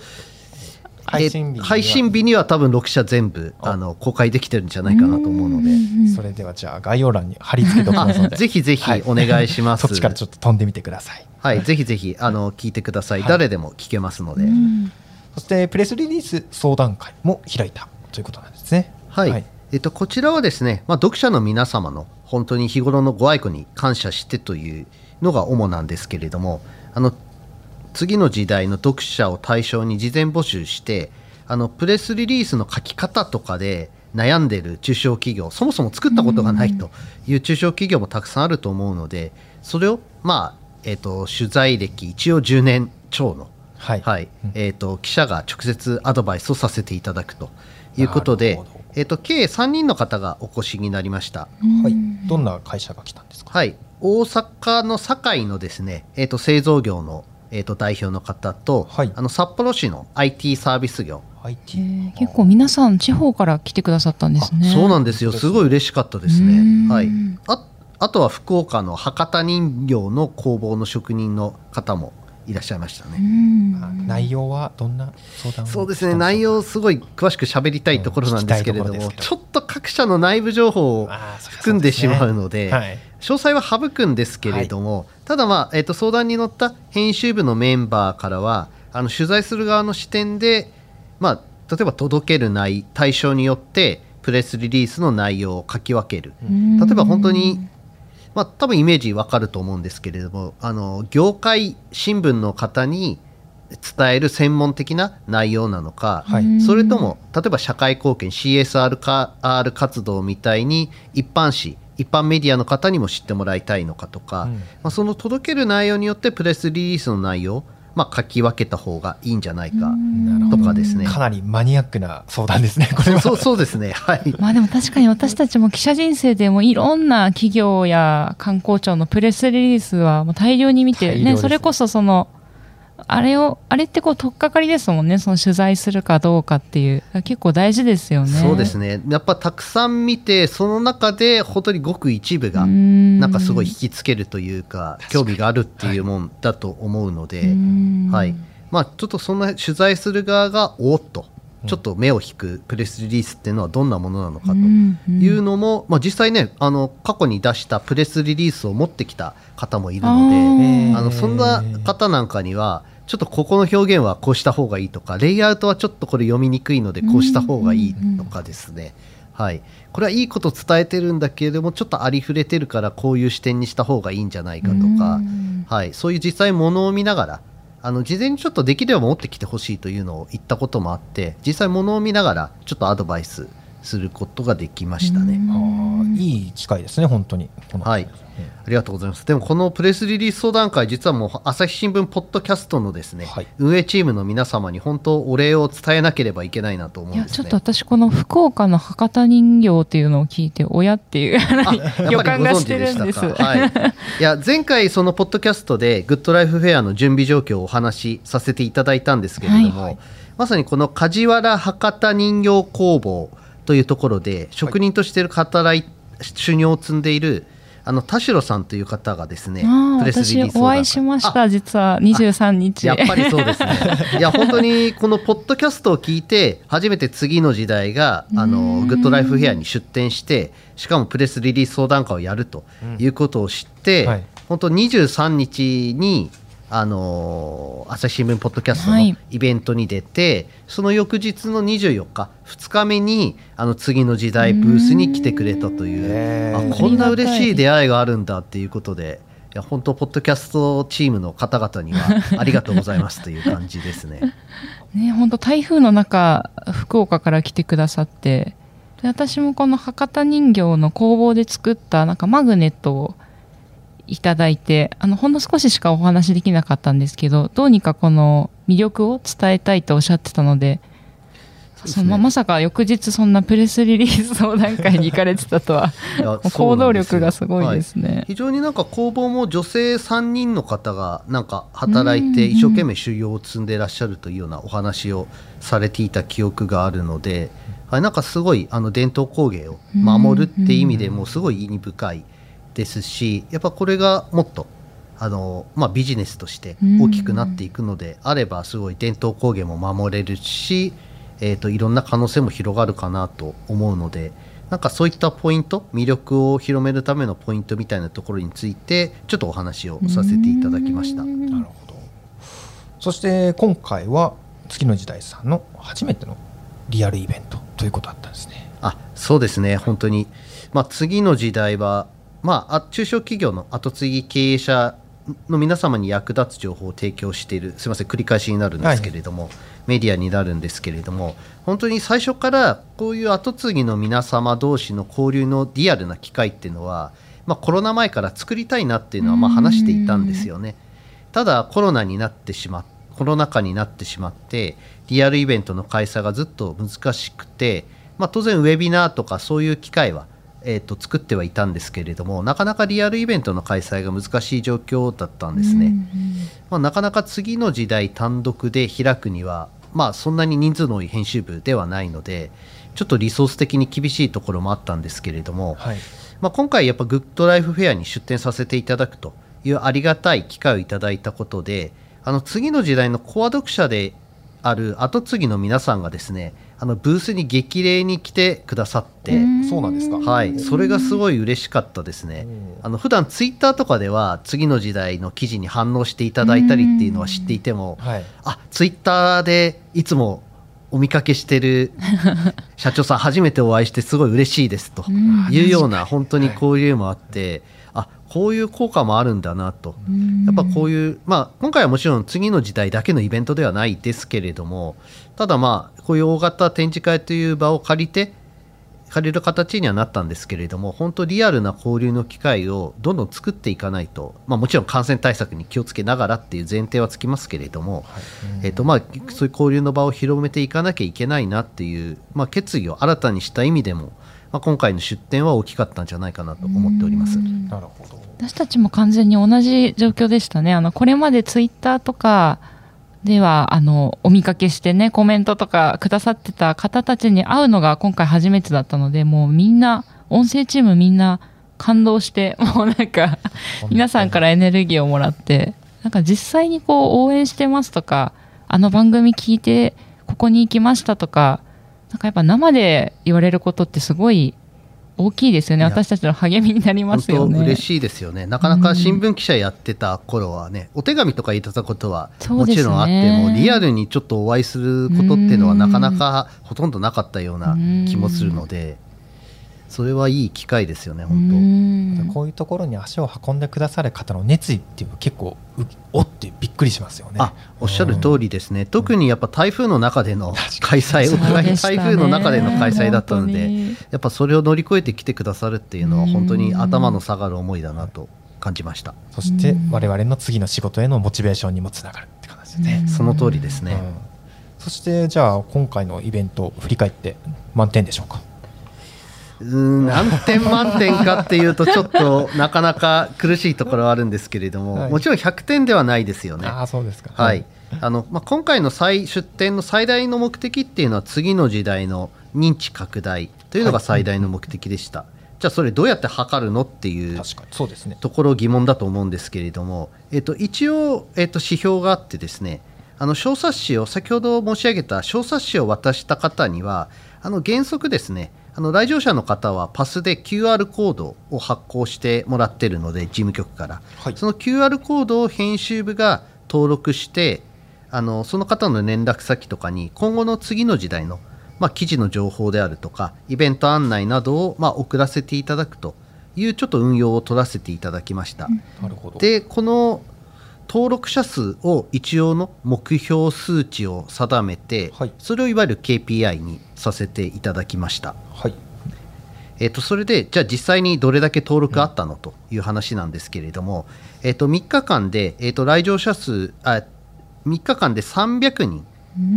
配信日配信日には多分6社全部あ。の公開できてるんじゃないかなと思うので。それではじゃあ概要欄に貼り付けておきますので。ぜひぜひお願いします、はい、そっちからちょっと飛んでみてください。はい。ぜひぜひあの聞いてください、はい、誰でも聞けますので。そしてプレスリリース相談会も開いたということなんですね。はい、はい、えっと、こちらはですね、まあ、読者の皆様の本当に日頃のご愛顧に感謝してというのが主なんですけれどもあの次の時代の読者を対象に事前募集してあのプレスリリースの書き方とかで悩んでる中小企業そもそも作ったことがないという中小企業もたくさんあると思うのでそれをまあえーと、取材歴一応10年超の、はい。はい。えーと、記者が直接アドバイスをさせていただくということで、えーと、計3人の方がお越しになりました、はい、どんな会社が来たんですか、はい、大阪の堺のですね、えー、と製造業のえーと、代表の方と、はい、あの札幌市の IT サービス業。IT 結構皆さん地方から来てくださったんですね。そうなんですよ。すごい嬉しかったですね。はい。ああとは福岡の博多人形の工房の職人の方もいらっしゃいましたね。内容はどんな相談そうですね。内容すごい詳しく喋りたいところなんですけれども、うん、ちょっと各社の内部情報を含んでしまうので、ねはい、詳細は省くんですけれども、はい、ただ、まあえーと、相談に乗った編集部のメンバーからはあの取材する側の視点で、まあ、例えば届ける内対象によってプレスリリースの内容を書き分ける。例えば本当にまあ、多分イメージわかると思うんですけれどもあの業界新聞の方に伝える専門的な内容なのか、はい、それとも例えば社会貢献 CSR か R 活動みたいに一般紙一般メディアの方にも知ってもらいたいのかとか、うん、まあ、その届ける内容によってプレスリリースの内容まあ、書き分けた方がいいんじゃないかとかですね。かなりマニアックな相談ですねこれは。そうそうですね。はい。まあでも確かに私たちも記者人生でもいろんな企業や観光庁のプレスリリースはもう大量に見てね、ね、それこそそのあれをあれってこう取っかかりですもんね。その取材するかどうかっていう。結構大事ですよね。そうですね。やっぱたくさん見てその中で本当にごく一部がなんかすごい引きつけるというか興味があるっていうもんだと思うので、はい。まあ、ちょっとそんな取材する側がおっと。ちょっと目を引くプレスリリースっていうのはどんなものなのかというのも、まあ、実際ねあの過去に出したプレスリリースを持ってきた方もいるのであのそんな方なんかにはちょっとここの表現はこうした方がいいとかレイアウトはちょっとこれ読みにくいのでこうした方がいいとかですね、はい、これはいいこと伝えてるんだけれどもちょっとありふれてるからこういう視点にした方がいいんじゃないかとか、はい、そういう実際ものを見ながらあの事前にちょっとできれば持ってきてほしいというのを言ったこともあって実際ものを見ながらちょっとアドバイスすることができましたね。あいい機会ですね本当に。はい。ありがとうございます。でもこのプレスリリース相談会実はもう朝日新聞ポッドキャストのですね、はい、運営チームの皆様に本当お礼を伝えなければいけないなと思うんです、ね、ちょっと私この福岡の博多人形っていうのを聞いて親っていう 予感がしてるんです。はい。いや前回そのポッドキャストでグッドライフフェアの準備状況をお話しさせていただいたんですけれども、はい、まさにこの梶原博多人形工房というところで職人として働い、修行を積んでいるあの田代さんという方がですね、プレスリリースお会いしました、実は23日。やっぱりそうですね。いや、本当にこのポッドキャストを聞いて、初めて次の時代が、あの、グッドライフフェアに出展して、しかもプレスリリース相談会をやるということを知って、うん。はい、本当23日に、あの朝日新聞ポッドキャストのイベントに出て、はい、その翌日の24日2日目にあの次の時代ブースに来てくれたというあこんな嬉しい出会いがあるんだっていうことで。いや本当ポッドキャストチームの方々には ありがとうございますという感じですね。ね本当台風の中福岡から来てくださってで私もこの博多人形の工房で作ったなんかマグネットをいただいてあのほんの少ししかお話できなかったんですけどどうにかこの魅力を伝えたいとおっしゃってたのでそのまさか翌日そんなプレスリリース相談会に行かれてたとは 行動力がすごいですね、はい、非常になんか工房も女性3人の方がなんか働いて一生懸命修行を積んでいらっしゃるというようなお話をされていた記憶があるので、はい、なんかすごいあの伝統工芸を守るって意味でもすごい意味深いですしやっぱこれがもっとあの、まあ、ビジネスとして大きくなっていくのであればすごい伝統工芸も守れるし、えーと、いろんな可能性も広がるかなと思うのでなんかそういったポイント魅力を広めるためのポイントみたいなところについてちょっとお話をさせていただきました。なるほど。そして今回は月の時代さんの初めてのリアルイベントということだったんですね。あそうですね。本当に、まあ、次の時代はまあ、中小企業の後継ぎ経営者の皆様に役立つ情報を提供しているすみません繰り返しになるんですけれども、はい、メディアになるんですけれども本当に最初からこういう後継ぎの皆様同士の交流のリアルな機会っていうのは、まあ、コロナ前から作りたいなっていうのはまあ話していたんですよね。ただコロナになってしまっコロナ禍になってしまってリアルイベントの開催がずっと難しくて、まあ、当然ウェビナーとかそういう機会はえーと、作ってはいたんですけれどもなかなかリアルイベントの開催が難しい状況だったんですね、うんうん、まあ、なかなか次の時代単独で開くには、まあ、そんなに人数の多い編集部ではないのでちょっとリソース的に厳しいところもあったんですけれども、はい、まあ、今回やっぱグッドライフフェアに出展させていただくというありがたい機会をいただいたことであの次の時代のコア読者である後継ぎの皆さんがですねあのブースに激励に来てくださって。そうなんですか？はい。それがすごい嬉しかったですね。あの普段ツイッターとかでは次の時代の記事に反応していただいたりっていうのは知っていても、はい、あツイッターでいつもお見かけしてる 社長さん初めてお会いしてすごい嬉しいですというような本当に交流もあって、あこういう効果もあるんだなと。やっぱこういうまあ今回はもちろん次の時代だけのイベントではないですけれどもただまあこういう大型展示会という場を借りて借りる形にはなったんですけれども本当リアルな交流の機会をどんどん作っていかないと、まあ、もちろん感染対策に気をつけながらっていう前提はつきますけれども、はい、えーとまあ、そういう交流の場を広めていかなきゃいけないなっていう、まあ、決意を新たにした意味でも、まあ、今回の出展は大きかったんじゃないかなと思っております。なるほど。私たちも完全に同じ状況でしたね。あのこれまでツイッターとかではあのお見かけしてねコメントとかくださってた方たちに会うのが今回初めてだったのでもうみんな音声チームみんな感動して もうなんか皆さんからエネルギーをもらってなんか実際にこう応援してますとかあの番組聞いてここに行きましたとかなんかやっぱ生で言われることってすごい大きいですよね。私たちの励みになりますよね。嬉しいですよね。なかなか新聞記者やってた頃はね、うん、お手紙とかいただくことはもちろんあっても、リアルにちょっとお会いすることっていうのはなかなかほとんどなかったような気もするので。それはいい機会ですよね本当。こういうところに足を運んでくださる方の熱意っていうのは結構おってびっくりしますよね。あおっしゃる通りですね、特にやっぱ台風の中での開催、ね、台風の中での開催だったのでやっぱそれを乗り越えてきてくださるっていうのは本当に頭の下がる思いだなと感じました。そして我々の次の仕事へのモチベーションにもつながるって感じですね。その通りですね、そしてじゃあ今回のイベント振り返って満点でしょうか？うん何点満点かっていうとちょっとなかなか苦しいところはあるんですけれども、はい、もちろん100点ではないですよね。あそうですか、はい、あのまあ、今回の再出展の最大の目的っていうのは次の時代の認知拡大というのが最大の目的でした。はい、じゃあそれどうやって測るのっていうそうです、ね、ところ疑問だと思うんですけれども、えっと、一応、えっと、指標があってですねあの小冊子を先ほど申し上げた小冊子を渡した方にはあの原則ですねあの来場者の方はパスで QR コードを発行してもらってるので事務局から、はい、その QR コードを編集部が登録してあのその方の連絡先とかに今後の次の時代の、まあ、記事の情報であるとかイベント案内などを、まあ、送らせていただくというちょっと運用を取らせていただきました。なるほど。でこの登録者数を一応の目標数値を定めて、はい、それをいわゆる KPI にさせていただきました。はい。えー、とそれでじゃあ実際にどれだけ登録あったのという話なんですけれども、えー、と3日間で、えー、と来場者数あ3日間で300人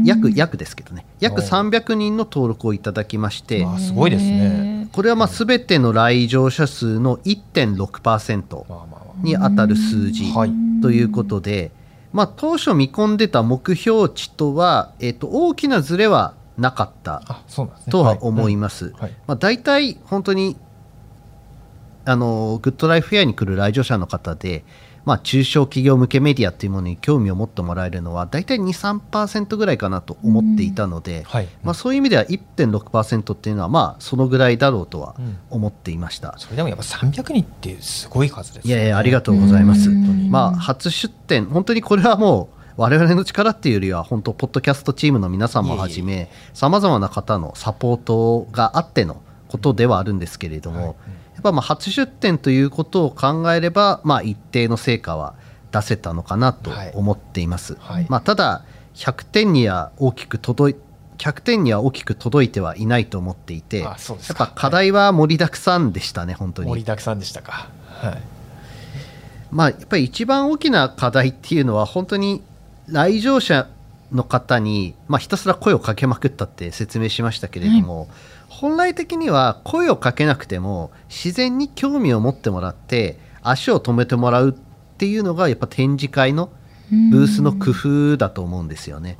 約約ですけどね。約300人の登録をいただきましてすごいですね。これはまあ全ての来場者数の1.6%に当たる数字ということで、まあ、当初見込んでた目標値とは、えー、と大きなずれはなかったとは思います。まあ、大体本当にあのグッドライフフェアに来る来場者の方で、まあ、中小企業向けメディアというものに興味を持ってもらえるのは大体2、3%ぐらいかなと思っていたので、はい、まあ、そういう意味では1.6%っていうのはまあそのぐらいだろうとは思っていました、うん、それでもやっぱ300人ってすごい数です、ね、いやいやありがとうございます。まあ、初出展本当にこれはもう我々の力っていうよりは本当ポッドキャストチームの皆さんもはじめさまざまな方のサポートがあってのことではあるんですけれども、はい、やっぱまあ初出展ということを考えれば、まあ、一定の成果は出せたのかなと思っています。はい。はい、まあ、ただ100点には大きく届い100点には大きく届いてはいないと思っていてやっぱ課題は盛りだくさんでしたね、本当に。盛りだくさんでしたか、はい。まあ、やっぱり一番大きな課題っていうのは本当に来場者の方に、まあ、ひたすら声をかけまくったって説明しましたけれども、はい、本来的には声をかけなくても自然に興味を持ってもらって足を止めてもらうっていうのがやっぱ展示会のブースの工夫だと思うんですよね。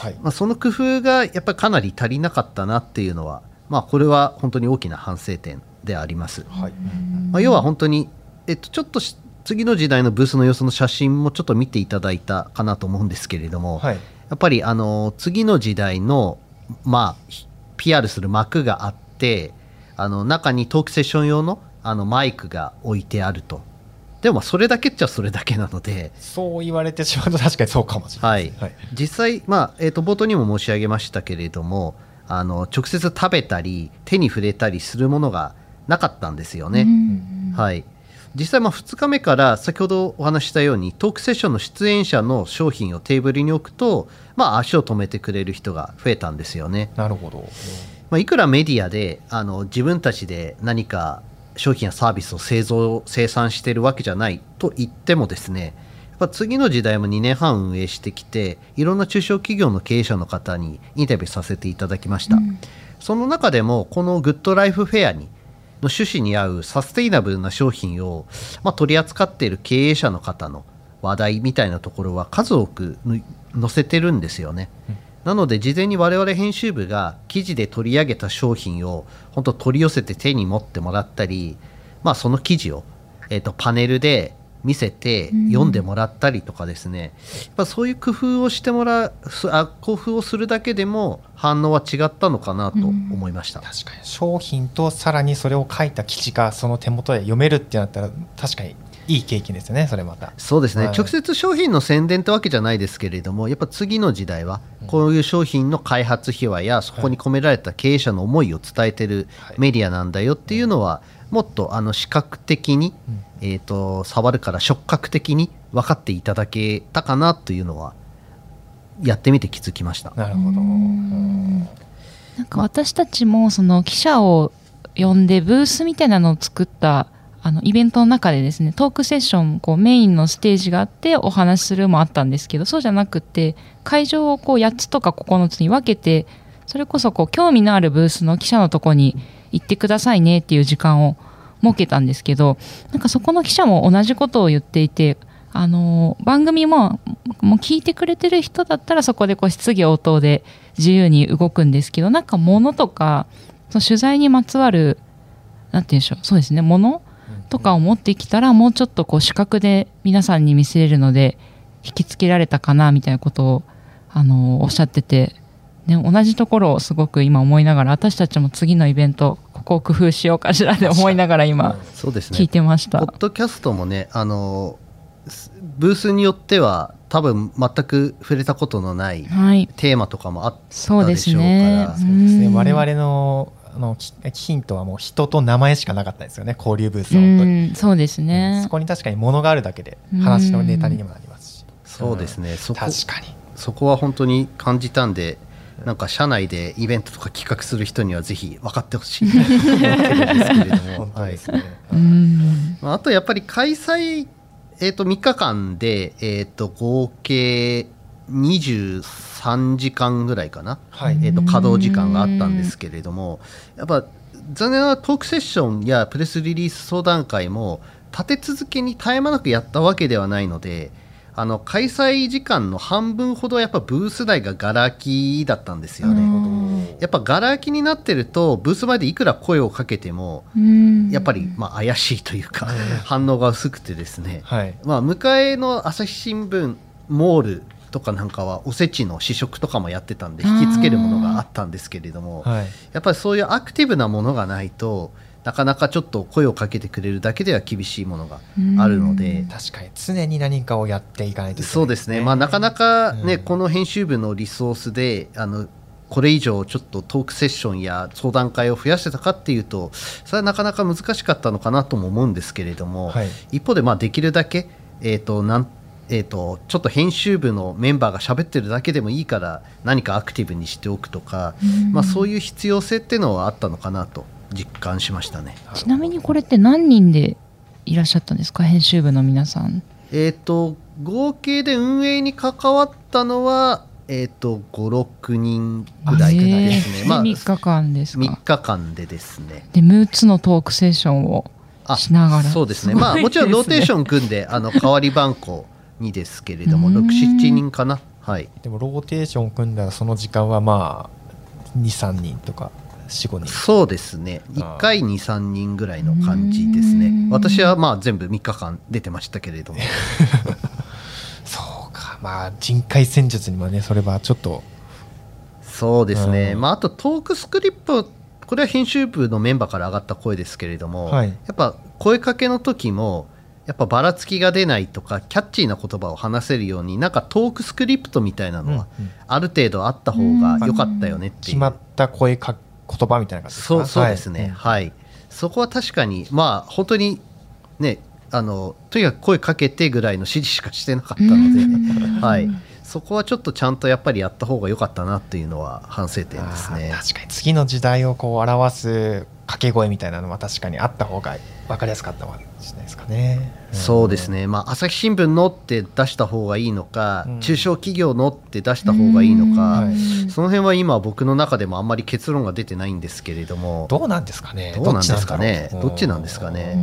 はい。まあ、その工夫がやっぱりかなり足りなかったなっていうのは、まあ、これは本当に大きな反省点であります。はい。まあ、要は本当に、えっと、ちょっと次の時代のブースの様子の写真もちょっと見ていただいたかなと思うんですけれども、はい、やっぱりあの次の時代の、まあ、PR する幕があってあの中にトークセッション用のあのマイクが置いてあると。でもそれだけっちゃそれだけなので。そう言われてしまうと確かにそうかもしれない、はい、実際、まあえーと、冒頭にも申し上げましたけれどもあの直接食べたり手に触れたりするものがなかったんですよね。はい、実際まあ2日目から先ほどお話したようにトークセッションの出演者の商品をテーブルに置くと、まあ、足を止めてくれる人が増えたんですよね。なるほど、まあ、いくらメディアであの自分たちで何か商品やサービスを製造生産しているわけじゃないと言ってもですねやっぱ次の時代も2年半運営してきていろんな中小企業の経営者の方にインタビューさせていただきました、うん、その中でもこのグッドライフフェアにの趣旨に合うサステイナブルな商品を、まあ、取り扱っている経営者の方の話題みたいなところは数多く載せてるんですよね。なので事前に我々編集部が記事で取り上げた商品を本当取り寄せて手に持ってもらったり、まあ、その記事を、えー、とパネルで見せて読んでもらったりとかですね、やっぱそういう工夫をしてもらうあ工夫をするだけでも反応は違ったのかなと思いました、確かに。商品とさらにそれを書いた記事がその手元で読めるってなったら確かにいい経験ですよねそれまた。そうですね、はい。直接商品の宣伝ってわけじゃないですけれどもやっぱ次の時代はこういう商品の開発秘話やそこに込められた経営者の思いを伝えてるはい。メディアなんだよっていうのはもっとあの視覚的に、えー、と触るから触覚的に分かっていただけたかなというのはやってみて気づきました。なるほど。うん。なんか私たちもその記者を呼んでブースみたいなのを作ったあのイベントの中でですねトークセッションこうメインのステージがあってお話しするもあったんですけどそうじゃなくて会場をこう8つとか9つに分けてそれこそこう興味のあるブースの記者のとこに行ってくださいねっていう時間を設けたんですけどなんかそこの記者も同じことを言っていてあの番組ももう聞いてくれてる人だったらそこでこう質疑応答で自由に動くんですけどなんか物とかその取材にまつわるなんて言うんでしょうそうですね物とかを持ってきたらもうちょっとこう視覚で皆さんに見せれるので引きつけられたかなみたいなことをあのおっしゃってて、ね、同じところをすごく今思いながら私たちも次のイベントここを工夫しようかしらで思いながら今 そうですね。聞いてました。ポッドキャストもねあのすブースによっては多分全く触れたことのないはい、テーマとかもあったそうでしょうねから。そうですね。うん。我々のあのきヒントはもう人と名前しかなかったですよね。交流ブース本当に、ん、そうですね。そ。こに確かに物があるだけで話のネタにもなりますし。そうですね、そこ確かに。そこは本当に感じたんでなんか社内でイベントとか企画する人にはぜひ分かってほしいと思ってるんですけれども。はい。あとやっぱり開催、えー、と3日間で、えー、と合計23時間ぐらいかな、はい。えー、と稼働時間があったんですけれどもやっぱ残念ながらトークセッションやプレスリリース相談会も立て続けに絶え間なくやったわけではないのであの開催時間の半分ほどやっぱブース内がガラ空きだったんですよね。やっぱガラ空きになってるとブース前でいくら声をかけてもうん。やっぱりまあ怪しいというか反応が薄くてですね、はい。まあ、迎えの朝日新聞モールとかなんかはおせちの試食とかもやってたんで引きつけるものがあったんですけれどもはい。やっぱりそういうアクティブなものがないとなかなかちょっと声をかけてくれるだけでは厳しいものがあるので。確かに常に何かをやっていかないといけないそうですね、まあ、なかなか、ねうん。この編集部のリソースであのこれ以上ちょっとトークセッションや相談会を増やしてたかっていうとそれはなかなか難しかったのかなとも思うんですけれども、はい。一方でまあできるだけ、えーとなんえー、とちょっと編集部のメンバーが喋ってるだけでもいいから何かアクティブにしておくとか、まあ、そういう必要性っていうのはあったのかなと実感しましたね。ちなみにこれって何人でいらっしゃったんですか？編集部の皆さん。えー、と合計で運営に関わったのは、えー、と56人ぐらいですね、まあ、3日間です3か。日間でですね。で6つのトークセッションをあしながら。そうですね。すごいまあもちろんローテーション組んであの代わり番こにですけれどもうーん。67人かな？はい。でもローテーション組んだらその時間はまあ23人とか45人。そうですね。あー。1回23人ぐらいの感じですね。うん。私はまあ全部3日間出てましたけれども。そうか。まあ人海戦術にもねそれはちょっと。そうですね、うん。まあ、あとトークスクリプトこれは編集部のメンバーから上がった声ですけれども、はい。やっぱ声かけの時もやっぱばらつきが出ないとかキャッチーな言葉を話せるようになんかトークスクリプトみたいなのはある程度あった方が良かったよねっていう、決まった声か言葉みたいな感じですか。そうそうですね。ははい。い、そこは確かにまあ本当にねあのとにかく声かけてぐらいの指示しかしてなかったので、はい、そこはちょっとちゃんとやっぱりやった方が良かったなっていうのは反省点ですね。確かに次の時代をこう表す掛け声みたいなのは確かにあった方が分かりやすかったかもしれないですかね。そうですね、まあ、朝日新聞のって出した方がいいのか、うん。中小企業のって出した方がいいのか、はい。その辺は今、僕の中でもあんまり結論が出てないんですけれども、どうなんですかね。どうなんですかね。どっちなんですかね。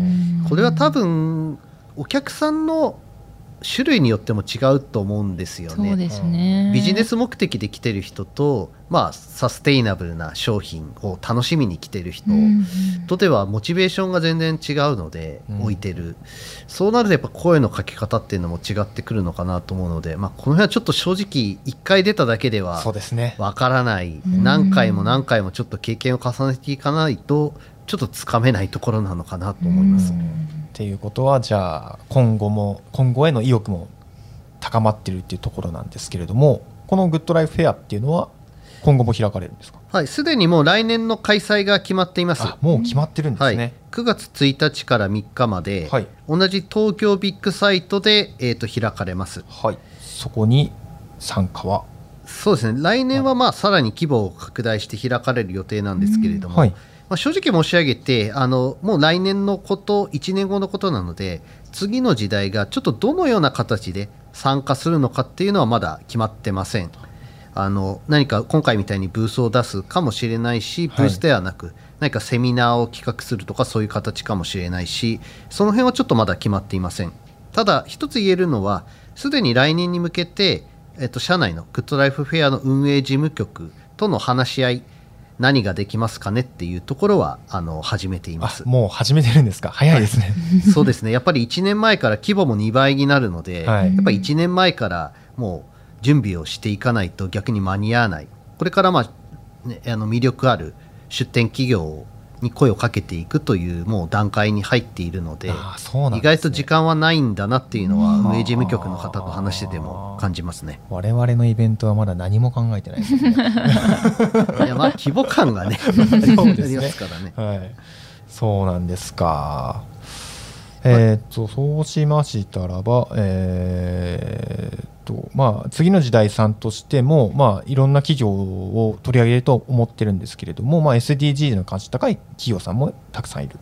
うん。これは多分、お客さんの種類によっても違うと思うんですよね。そうですね。ビジネス目的で来てる人と、まあ、サステイナブルな商品を楽しみに来てる人。うんとではモチベーションが全然違うので、うん。置いてる。そうなるとやっぱ声のかけ方っていうのも違ってくるのかなと思うので、まあ、この辺はちょっと正直1回出ただけではそうですね。わからない。ん。何回も何回もちょっと経験を重ねていかないとちょっとつかめないところなのかなと思います。っていうことはじゃあ今後も今後への意欲も高まってるっていうところなんですけれどもこのグッドライフフェアっていうのは今後も開かれるんですか？はい、すでにもう来年の開催が決まっています。あもう決まってるんではい。すね、、9月1日から3日まで、はい。同じ東京ビッグサイトで、えー、と開かれます。はい、そこに参加は？そうですね。来年はまあさらに規模を拡大して開かれる予定なんですけれども、はいまあ、正直申し上げてあのもう来年のこと1年後のことなので次の時代がちょっとどのような形で参加するのかっていうのはまだ決まってません。あの何か今回みたいにブースを出すかもしれないしブースではなく、何かセミナーを企画するとかそういう形かもしれないしその辺はちょっとまだ決まっていません。ただ一つ言えるのはすでに来年に向けて、えっと、社内のグッドライフフェアの運営事務局との話し合い何ができますかねっていうところはあの始めています。あもう始めてるんですか？早いですね、そうですね。やっぱり1年前から規模も2倍になるので、はい。やっぱり1年前からもう準備をしていかないと逆に間に合わない。これから、まあね、あの魅力ある出展企業に声をかけていくというもう段階に入っているのでね意外と時間はないんだなっていうのは運営事務局の方と話してても感じますね。我々のイベントはまだ何も考えてないですね いやまあ規模感がね ありますからね。はい、そうなんですか。えーっと、そうしましたらば、えーっと、まあ、次の時代さんとしても、まあ、いろんな企業を取り上げると思ってるんですけれども、まあ、SDGs の関心高い企業さんもたくさんいる。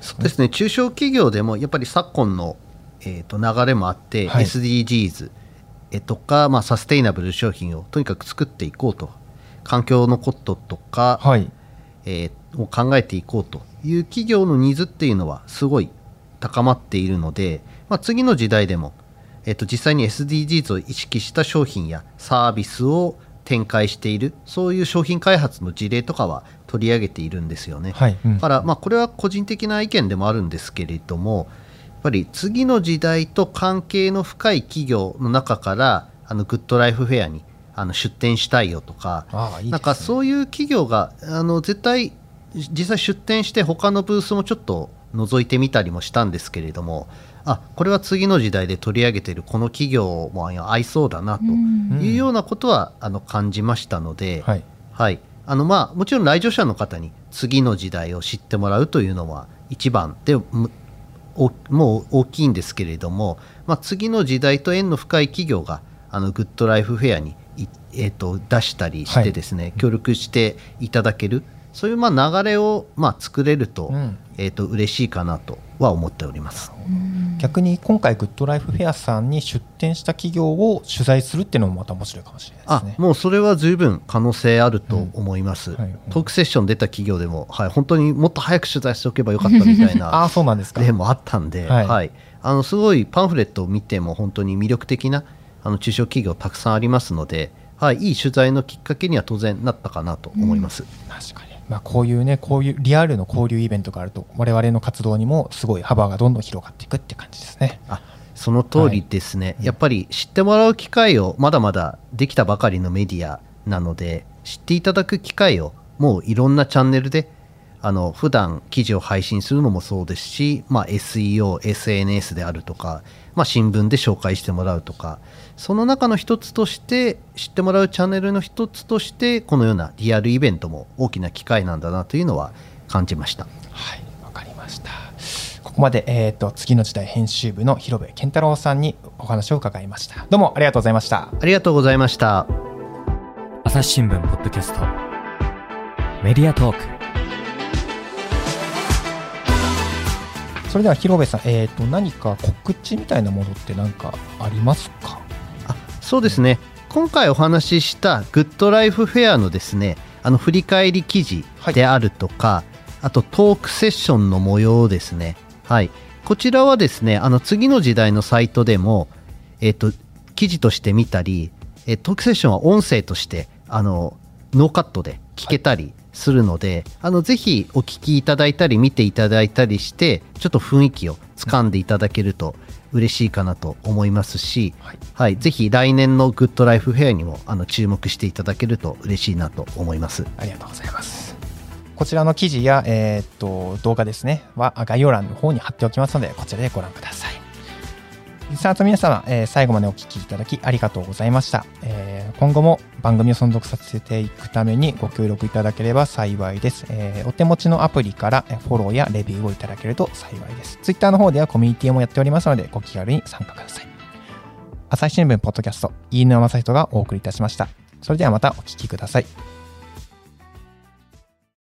そうですね中小企業でもやっぱり昨今の、えー、と流れもあって、はい SDGs えとか、まあ、サステイナブル商品をとにかく作っていこうと環境のこととか、はい。えーを考えていこうという企業のニーズっていうのはすごい高まっているので、まあ、次の時代でも、えー、と実際に SDGs を意識した商品やサービスを展開しているそういう商品開発の事例とかは取り上げているんですよね。はい。うんだから、まあ、これは個人的な意見でもあるんですけれどもやっぱり次の時代と関係の深い企業の中からあのグッドライフフェアにあの出店したいよとかああ、いいね。なんかそういう企業があの絶対実際出店して他のブースもちょっと覗いてみたりもしたんですけれどもあこれは次の時代で取り上げているこの企業も合いそうだなとうん。いうようなことはあの感じましたので、はい。はい、あのまあもちろん来場者の方に次の時代を知ってもらうというのは一番でもう大きいんですけれども、まあ、次の時代と縁の深い企業があのグッドライフフェアにい、えー、と出したりしてですね、協力していただけるそういうまあ流れをまあ作れると,、うん。えー、と嬉しいかなとは思っております。逆に今回、グッドライフフェアさんに出展した企業を取材するっていうのもまた面白いかもしれないあですね。もうそれは十分可能性あると思います、うん。はい。トークセッション出た企業でも、はい、本当にもっと早く取材しておけばよかったみたいな ああ、そうなんですか。例もあったんで、ははい。いあのすごいパンフレットを見ても本当に魅力的なあの中小企業たくさんありますので、はい、いい取材のきっかけには当然なったかなと思います。確かに、まあ、こういうねこういうリアルの交流イベントがあると我々の活動にもすごい幅がどんどん広がっていくって感じですね。あその通りですね、やっぱり知ってもらう機会をまだまだできたばかりのメディアなので知っていただく機会をもういろんなチャンネルであの普段記事を配信するのもそうですし、まあ、SEO、SNS であるとか、まあ、新聞で紹介してもらうとかその中の一つとして知ってもらうチャンネルの一つとしてこのようなリアルイベントも大きな機会なんだなというのは感じました。はいわかりました。ここまで、えー、と次の時代編集部の広部健太郎さんにお話を伺いました。どうもありがとうございました。ありがとうございました。朝日新聞ポッドキャスト。メディアトークそれでは広部さん、えー、と何か告知みたいなものって何かありますか？あそうですね。今回お話ししたグッドライフフェアのですねあの振り返り記事であるとか、あとトークセッションの模様ですね。はい。こちらはですねあの次の時代のサイトでも、えっ、と、記事として見たり、えートークセッションは音声として、あの、ノーカットで聞けたりするので、あの、ぜひお聞きいただいたり見ていただいたりして、ちょっと雰囲気を掴んでいただけると嬉しいかなと思いますし、はいはい、ぜひ来年のグッドライフフェアにもあの注目していただけると嬉しいなと思います。ありがとうございます。こちらの記事や、えーっと動画ですねは概要欄の方に貼っておきますのでこちらでご覧ください。リスナーの皆様、えー最後までお聞きいただきありがとうございました、えー今後も番組を存続させていくためにご協力いただければ幸いです、えーお手持ちのアプリからフォローやレビューをいただけると幸いです。Twitter の方ではコミュニティもやっておりますのでご気軽に参加ください。朝日新聞ポッドキャスト飯沼正人がお送りいたしました。それではまたお聞きください。